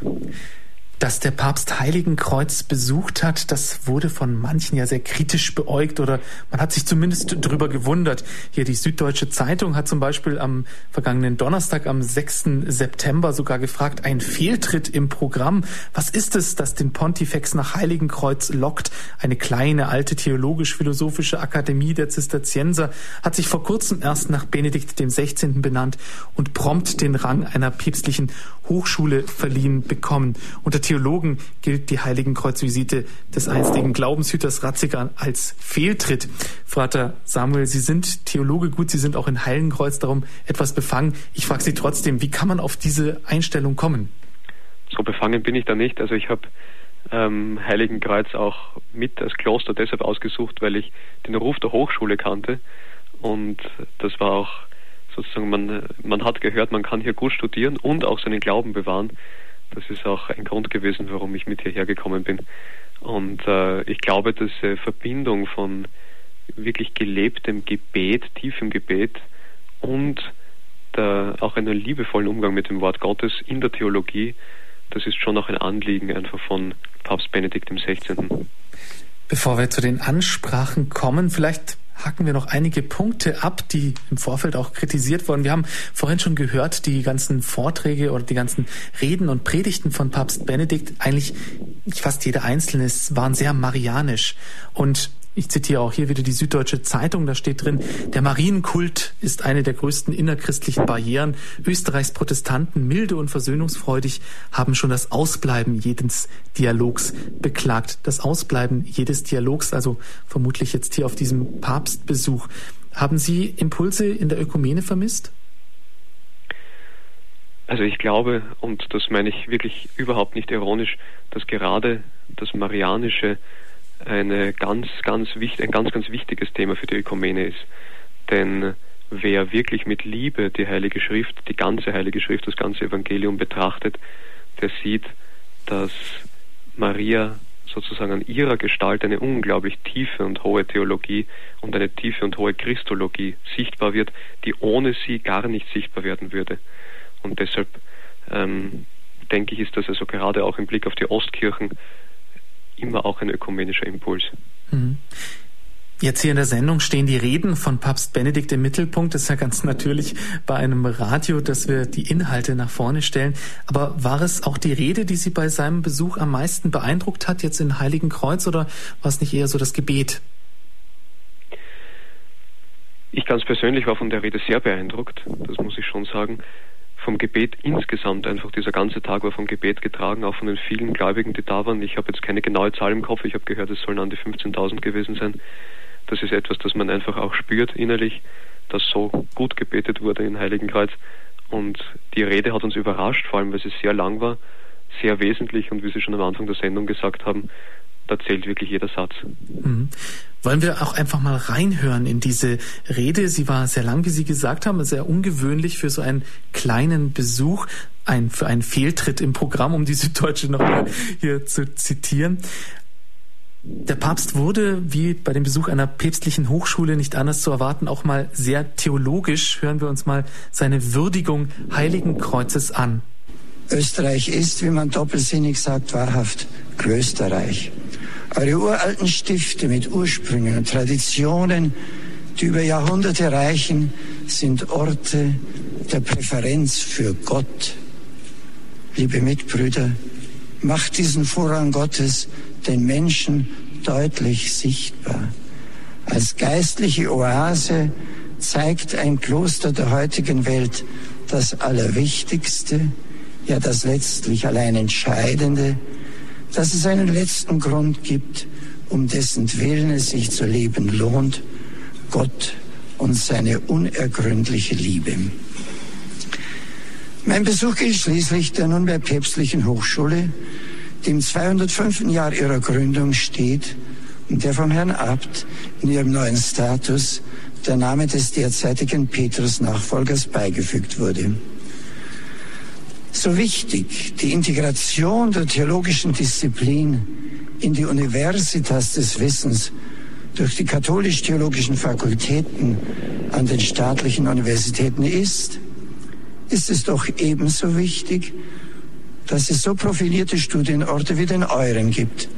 dass der Papst Heiligenkreuz besucht hat, das wurde von manchen ja sehr kritisch beäugt oder man hat sich zumindest drüber gewundert. Hier die Süddeutsche Zeitung hat zum Beispiel am vergangenen Donnerstag, am 6. September sogar gefragt, ein Fehltritt im Programm. Was ist es, das den Pontifex nach Heiligenkreuz lockt? Eine kleine, alte theologisch-philosophische Akademie der Zisterzienser hat sich vor kurzem erst nach Benedikt dem 16. benannt und prompt den Rang einer päpstlichen Hochschule verliehen bekommen. Unter Theologen gilt die Heiligenkreuzvisite des einstigen Glaubenshüters Ratziger als Fehltritt. Vater Samuel, Sie sind Theologe, gut, Sie sind auch in Heiligenkreuz darum etwas befangen. Ich frage Sie trotzdem, wie kann man auf diese Einstellung kommen? So befangen bin ich da nicht. Also ich habe ähm, Heiligenkreuz auch mit als Kloster deshalb ausgesucht, weil ich den Ruf der Hochschule kannte und das war auch sozusagen, man, man hat gehört, man kann hier gut studieren und auch seinen Glauben bewahren. Das ist auch ein Grund gewesen, warum ich mit hierher gekommen bin. Und äh, ich glaube, äh, Verbindung von wirklich gelebtem Gebet, tiefem Gebet und der, auch einen liebevollen Umgang mit dem Wort Gottes in der Theologie, das ist schon auch ein Anliegen einfach von Papst Benedikt XVI. Bevor wir zu den Ansprachen kommen, vielleicht hacken wir noch einige Punkte ab, die im Vorfeld auch kritisiert wurden. Wir haben vorhin schon gehört, die ganzen Vorträge oder die ganzen Reden und Predigten von Papst Benedikt, eigentlich fast jeder einzelne, waren sehr marianisch. Und ich zitiere auch hier wieder die Süddeutsche Zeitung, da steht drin, der Marienkult ist eine der größten innerchristlichen Barrieren. Österreichs Protestanten, milde und versöhnungsfreudig, haben schon das Ausbleiben jedes Dialogs beklagt. Das Ausbleiben jedes Dialogs, also vermutlich jetzt hier auf diesem Papstbesuch. Haben Sie Impulse in der Ökumene vermisst? Also ich glaube, und das meine ich wirklich überhaupt nicht ironisch, dass gerade das Marianische eine ganz, ganz wichtig, ein ganz, ganz wichtiges Thema für die Ökumene ist. Denn wer wirklich mit Liebe die Heilige Schrift, die ganze Heilige Schrift, das ganze Evangelium betrachtet, der sieht, dass Maria sozusagen an ihrer Gestalt eine unglaublich tiefe und hohe Theologie und eine tiefe und hohe Christologie sichtbar wird, die ohne sie gar nicht sichtbar werden würde. Und deshalb ähm, denke ich, ist das also gerade auch im Blick auf die Ostkirchen immer auch ein ökumenischer Impuls. Mhm. Jetzt hier in der Sendung stehen die Reden von Papst Benedikt im Mittelpunkt. Das ist ja ganz natürlich bei einem Radio, dass wir die Inhalte nach vorne stellen. Aber war es auch die Rede, die Sie bei seinem Besuch am meisten beeindruckt hat, jetzt in Heiligen Kreuz, oder war es nicht eher so das Gebet? Ich ganz persönlich war von der Rede sehr beeindruckt, das muss ich schon sagen vom Gebet insgesamt einfach, dieser ganze Tag war vom Gebet getragen, auch von den vielen Gläubigen, die da waren. Ich habe jetzt keine genaue Zahl im Kopf, ich habe gehört, es sollen an die 15.000 gewesen sein. Das ist etwas, das man einfach auch spürt innerlich, dass so gut gebetet wurde in Heiligenkreuz. Und die Rede hat uns überrascht, vor allem weil sie sehr lang war, sehr wesentlich und wie Sie schon am Anfang der Sendung gesagt haben, da zählt wirklich jeder Satz. Mhm. Wollen wir auch einfach mal reinhören in diese Rede? Sie war sehr lang, wie Sie gesagt haben, sehr ungewöhnlich für so einen kleinen Besuch, ein, für einen Fehltritt im Programm, um die Süddeutsche nochmal hier zu zitieren. Der Papst wurde, wie bei dem Besuch einer päpstlichen Hochschule nicht anders zu erwarten, auch mal sehr theologisch. Hören wir uns mal seine Würdigung Heiligen Kreuzes an. Österreich ist, wie man doppelsinnig sagt, wahrhaft Klösterreich. Eure uralten Stifte mit Ursprüngen und Traditionen, die über Jahrhunderte reichen, sind Orte der Präferenz für Gott. Liebe Mitbrüder, macht diesen Vorrang Gottes den Menschen deutlich sichtbar. Als geistliche Oase zeigt ein Kloster der heutigen Welt das Allerwichtigste, ja das letztlich allein Entscheidende, dass es einen letzten Grund gibt, um dessen Willen es sich zu leben lohnt, Gott und seine unergründliche Liebe. Mein Besuch gilt schließlich der nunmehr päpstlichen Hochschule, die im 205. Jahr ihrer Gründung steht und der vom Herrn Abt in ihrem neuen Status der Name des derzeitigen Petrus-Nachfolgers beigefügt wurde. So wichtig die Integration der theologischen Disziplin in die Universitas des Wissens durch die katholisch-theologischen Fakultäten an den staatlichen Universitäten ist, ist es doch ebenso wichtig, dass es so profilierte Studienorte wie den euren gibt,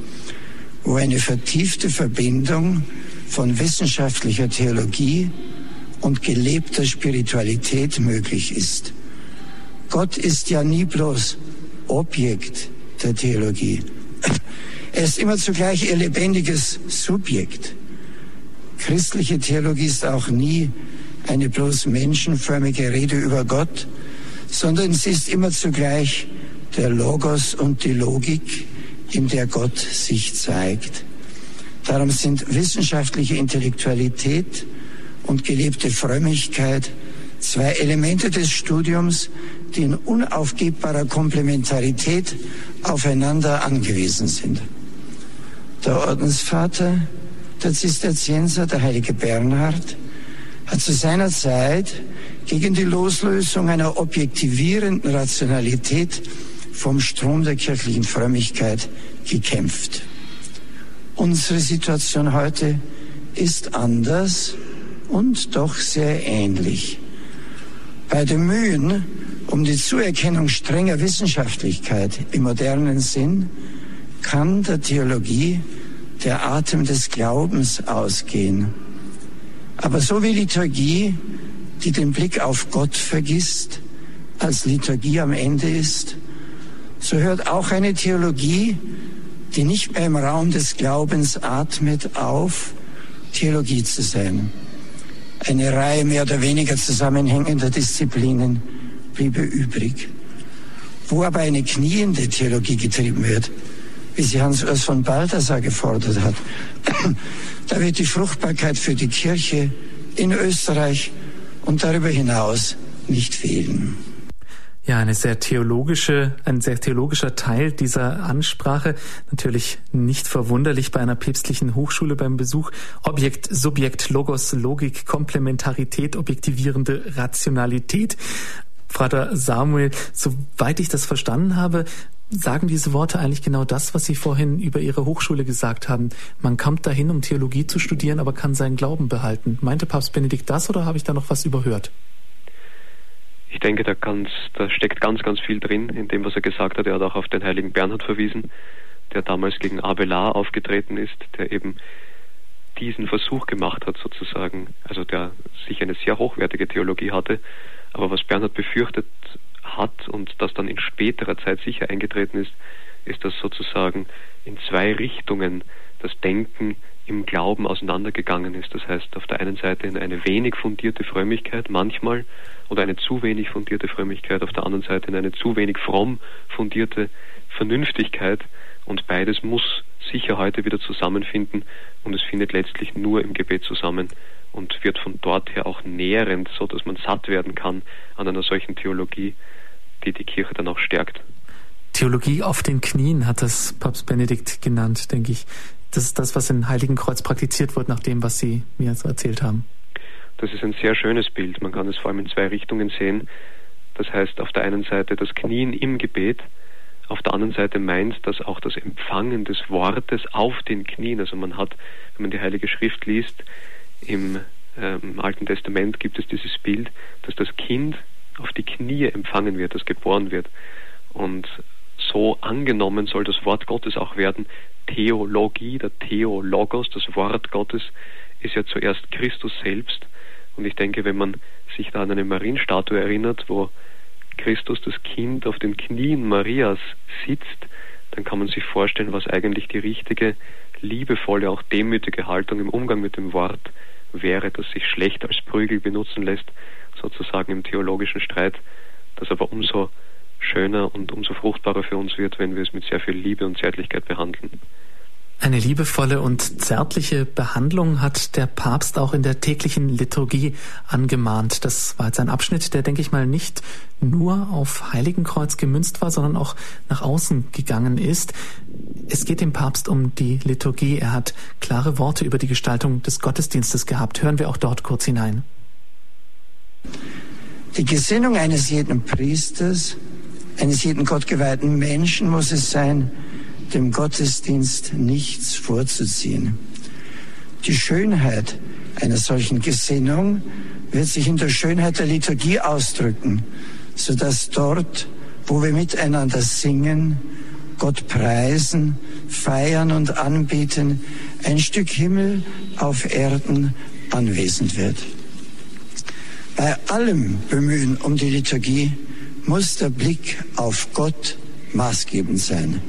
wo eine vertiefte Verbindung von wissenschaftlicher Theologie und gelebter Spiritualität möglich ist. Gott ist ja nie bloß Objekt der Theologie. Er ist immer zugleich ihr lebendiges Subjekt. Christliche Theologie ist auch nie eine bloß menschenförmige Rede über Gott, sondern sie ist immer zugleich der Logos und die Logik, in der Gott sich zeigt. Darum sind wissenschaftliche Intellektualität und gelebte Frömmigkeit zwei Elemente des Studiums, die in unaufgebbarer Komplementarität aufeinander angewiesen sind. Der Ordensvater, der Zisterzienser, der heilige Bernhard, hat zu seiner Zeit gegen die Loslösung einer objektivierenden Rationalität vom Strom der kirchlichen Frömmigkeit gekämpft. Unsere Situation heute ist anders und doch sehr ähnlich. Bei den Mühen um die Zuerkennung strenger Wissenschaftlichkeit im modernen Sinn kann der Theologie der Atem des Glaubens ausgehen. Aber so wie Liturgie, die den Blick auf Gott vergisst, als Liturgie am Ende ist, so hört auch eine Theologie, die nicht mehr im Raum des Glaubens atmet, auf, Theologie zu sein. Eine Reihe mehr oder weniger zusammenhängender Disziplinen bliebe übrig. Wo aber eine kniende Theologie getrieben wird, wie sie Hans-Urs von Balthasar gefordert hat, [CLEARS THROAT] da wird die Fruchtbarkeit für die Kirche in Österreich und darüber hinaus nicht fehlen. Ja, eine sehr theologische, ein sehr theologischer Teil dieser Ansprache. Natürlich nicht verwunderlich bei einer päpstlichen Hochschule beim Besuch. Objekt, Subjekt, Logos, Logik, Komplementarität, objektivierende Rationalität. Vater Samuel, soweit ich das verstanden habe, sagen diese Worte eigentlich genau das, was Sie vorhin über Ihre Hochschule gesagt haben. Man kommt dahin, um Theologie zu studieren, aber kann seinen Glauben behalten. Meinte Papst Benedikt das oder habe ich da noch was überhört? Ich denke, da, da steckt ganz, ganz viel drin in dem, was er gesagt hat. Er hat auch auf den heiligen Bernhard verwiesen, der damals gegen Abelard aufgetreten ist, der eben diesen Versuch gemacht hat, sozusagen, also der sich eine sehr hochwertige Theologie hatte, aber was Bernhard befürchtet hat und das dann in späterer Zeit sicher eingetreten ist, ist, dass sozusagen in zwei Richtungen das Denken im Glauben auseinandergegangen ist. Das heißt, auf der einen Seite in eine wenig fundierte Frömmigkeit manchmal oder eine zu wenig fundierte Frömmigkeit, auf der anderen Seite in eine zu wenig fromm fundierte Vernünftigkeit und beides muss sicher heute wieder zusammenfinden und es findet letztlich nur im Gebet zusammen und wird von dort her auch nährend, so dass man satt werden kann an einer solchen Theologie, die die Kirche dann auch stärkt. Theologie auf den Knien hat das Papst Benedikt genannt, denke ich. Das ist das, was in Heiligenkreuz praktiziert wird, nach dem, was Sie mir so erzählt haben. Das ist ein sehr schönes Bild. Man kann es vor allem in zwei Richtungen sehen. Das heißt, auf der einen Seite das Knien im Gebet, auf der anderen Seite meint das auch das Empfangen des Wortes auf den Knien. Also man hat, wenn man die Heilige Schrift liest, im, äh, im Alten Testament gibt es dieses Bild, dass das Kind auf die Knie empfangen wird, das geboren wird. Und so angenommen soll das Wort Gottes auch werden. Theologie, der Theologos, das Wort Gottes, ist ja zuerst Christus selbst. Und ich denke, wenn man sich da an eine Marienstatue erinnert, wo Christus, das Kind, auf den Knien Marias sitzt, dann kann man sich vorstellen, was eigentlich die richtige, liebevolle, auch demütige Haltung im Umgang mit dem Wort wäre, das sich schlecht als Prügel benutzen lässt, sozusagen im theologischen Streit, das aber umso schöner und umso fruchtbarer für uns wird, wenn wir es mit sehr viel Liebe und Zärtlichkeit behandeln. Eine liebevolle und zärtliche Behandlung hat der Papst auch in der täglichen Liturgie angemahnt. Das war jetzt ein Abschnitt, der, denke ich mal, nicht nur auf Heiligenkreuz gemünzt war, sondern auch nach außen gegangen ist. Es geht dem Papst um die Liturgie. Er hat klare Worte über die Gestaltung des Gottesdienstes gehabt. Hören wir auch dort kurz hinein. Die Gesinnung eines jeden Priesters, eines jeden gottgeweihten Menschen muss es sein, dem Gottesdienst nichts vorzuziehen. Die Schönheit einer solchen Gesinnung wird sich in der Schönheit der Liturgie ausdrücken, so dass dort, wo wir miteinander singen, Gott preisen, feiern und anbieten, ein Stück Himmel auf Erden anwesend wird. Bei allem Bemühen um die Liturgie muss der Blick auf Gott maßgebend sein.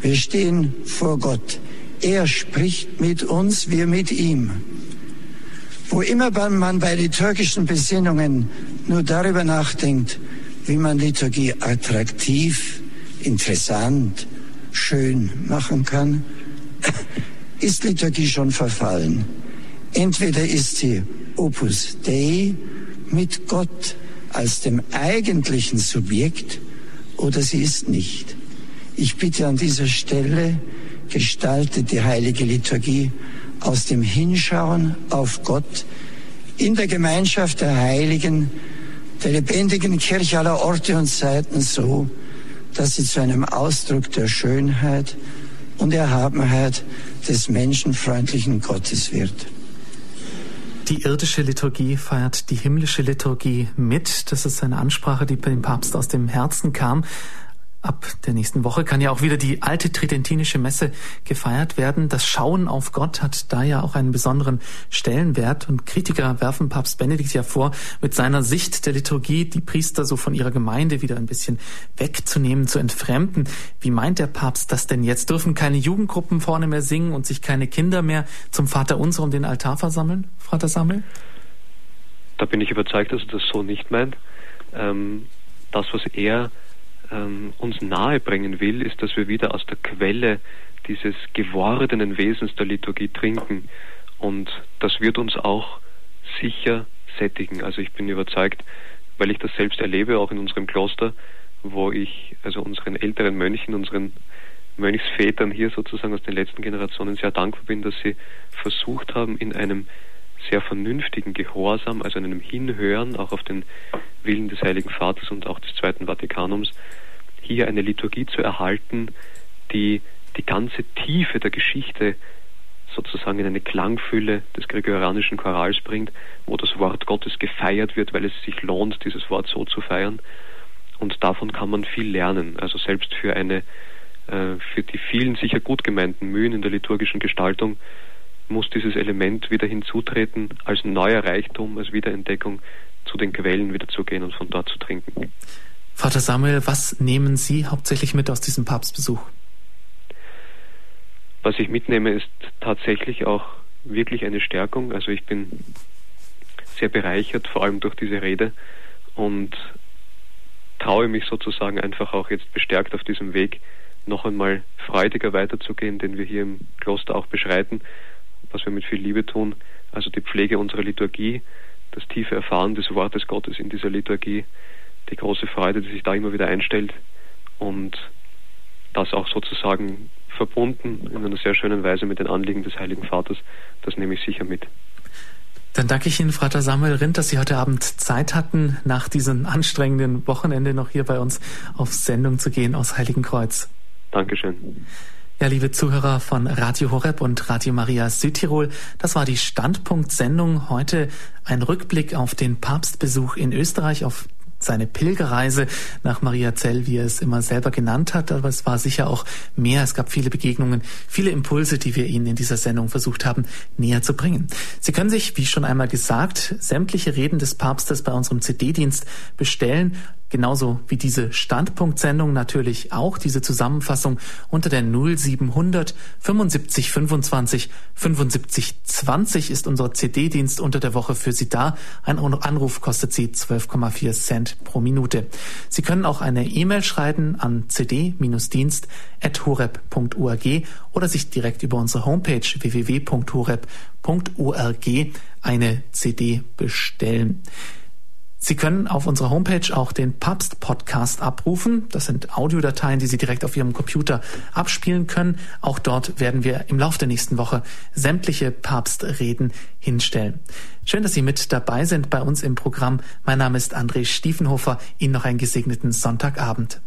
Wir stehen vor Gott. Er spricht mit uns, wir mit ihm. Wo immer man bei liturgischen Besinnungen nur darüber nachdenkt, wie man Liturgie attraktiv, interessant, schön machen kann, [COUGHS] ist Liturgie schon verfallen. Entweder ist sie Opus Dei mit Gott als dem eigentlichen Subjekt oder sie ist nicht. Ich bitte an dieser Stelle, gestaltet die heilige Liturgie aus dem Hinschauen auf Gott in der Gemeinschaft der Heiligen, der lebendigen Kirche aller Orte und Zeiten so, dass sie zu einem Ausdruck der Schönheit und Erhabenheit des menschenfreundlichen Gottes wird. Die irdische Liturgie feiert die himmlische Liturgie mit. Das ist eine Ansprache, die dem Papst aus dem Herzen kam. Ab der nächsten Woche kann ja auch wieder die alte tridentinische Messe gefeiert werden. Das Schauen auf Gott hat da ja auch einen besonderen Stellenwert und Kritiker werfen Papst Benedikt ja vor, mit seiner Sicht der Liturgie die Priester so von ihrer Gemeinde wieder ein bisschen wegzunehmen, zu entfremden. Wie meint der Papst das denn jetzt? Dürfen keine Jugendgruppen vorne mehr singen und sich keine Kinder mehr zum Vater unser um den Altar versammeln, Vater Samuel? Da bin ich überzeugt, dass er das so nicht meint. Ähm, das, was er ähm, uns nahebringen will, ist, dass wir wieder aus der Quelle dieses gewordenen Wesens der Liturgie trinken. Und das wird uns auch sicher sättigen. Also ich bin überzeugt, weil ich das selbst erlebe, auch in unserem Kloster, wo ich also unseren älteren Mönchen, unseren Mönchsvätern hier sozusagen aus den letzten Generationen sehr dankbar bin, dass sie versucht haben, in einem sehr vernünftigen Gehorsam, also in einem Hinhören auch auf den Willen des Heiligen Vaters und auch des Zweiten Vatikanums, hier eine Liturgie zu erhalten, die die ganze Tiefe der Geschichte sozusagen in eine Klangfülle des gregorianischen Chorals bringt, wo das Wort Gottes gefeiert wird, weil es sich lohnt, dieses Wort so zu feiern. Und davon kann man viel lernen. Also selbst für eine, äh, für die vielen sicher gut gemeinten Mühen in der liturgischen Gestaltung muss dieses Element wieder hinzutreten, als neuer Reichtum, als Wiederentdeckung zu den Quellen wieder zu gehen und von dort zu trinken. Vater Samuel, was nehmen Sie hauptsächlich mit aus diesem Papstbesuch? Was ich mitnehme, ist tatsächlich auch wirklich eine Stärkung. Also ich bin sehr bereichert, vor allem durch diese Rede und traue mich sozusagen einfach auch jetzt bestärkt auf diesem Weg noch einmal freudiger weiterzugehen, den wir hier im Kloster auch beschreiten, was wir mit viel Liebe tun. Also die Pflege unserer Liturgie, das tiefe Erfahren des Wortes Gottes in dieser Liturgie, die große Freude, die sich da immer wieder einstellt und das auch sozusagen verbunden in einer sehr schönen Weise mit den Anliegen des Heiligen Vaters, das nehme ich sicher mit. Dann danke ich Ihnen, Frater Samuel Rindt, dass Sie heute Abend Zeit hatten, nach diesem anstrengenden Wochenende noch hier bei uns auf Sendung zu gehen aus Heiligenkreuz. Dankeschön. Ja, liebe Zuhörer von Radio Horeb und Radio Maria Südtirol, das war die Standpunkt-Sendung. Heute ein Rückblick auf den Papstbesuch in Österreich, auf seine Pilgerreise nach Mariazell, wie er es immer selber genannt hat, aber es war sicher auch mehr. Es gab viele Begegnungen, viele Impulse, die wir Ihnen in dieser Sendung versucht haben, näher zu bringen. Sie können sich, wie schon einmal gesagt, sämtliche Reden des Papstes bei unserem CD-Dienst bestellen genauso wie diese Standpunktsendung natürlich auch diese Zusammenfassung unter der 0700 75 25 75 20 ist unser CD-Dienst unter der Woche für Sie da. Ein Anruf kostet Sie 12,4 Cent pro Minute. Sie können auch eine E-Mail schreiben an cd-dienst.horeb.org oder sich direkt über unsere Homepage www.horeb.org eine CD bestellen. Sie können auf unserer Homepage auch den Papst-Podcast abrufen. Das sind Audiodateien, die Sie direkt auf Ihrem Computer abspielen können. Auch dort werden wir im Laufe der nächsten Woche sämtliche Papstreden hinstellen. Schön, dass Sie mit dabei sind bei uns im Programm. Mein Name ist André Stiefenhofer. Ihnen noch einen gesegneten Sonntagabend.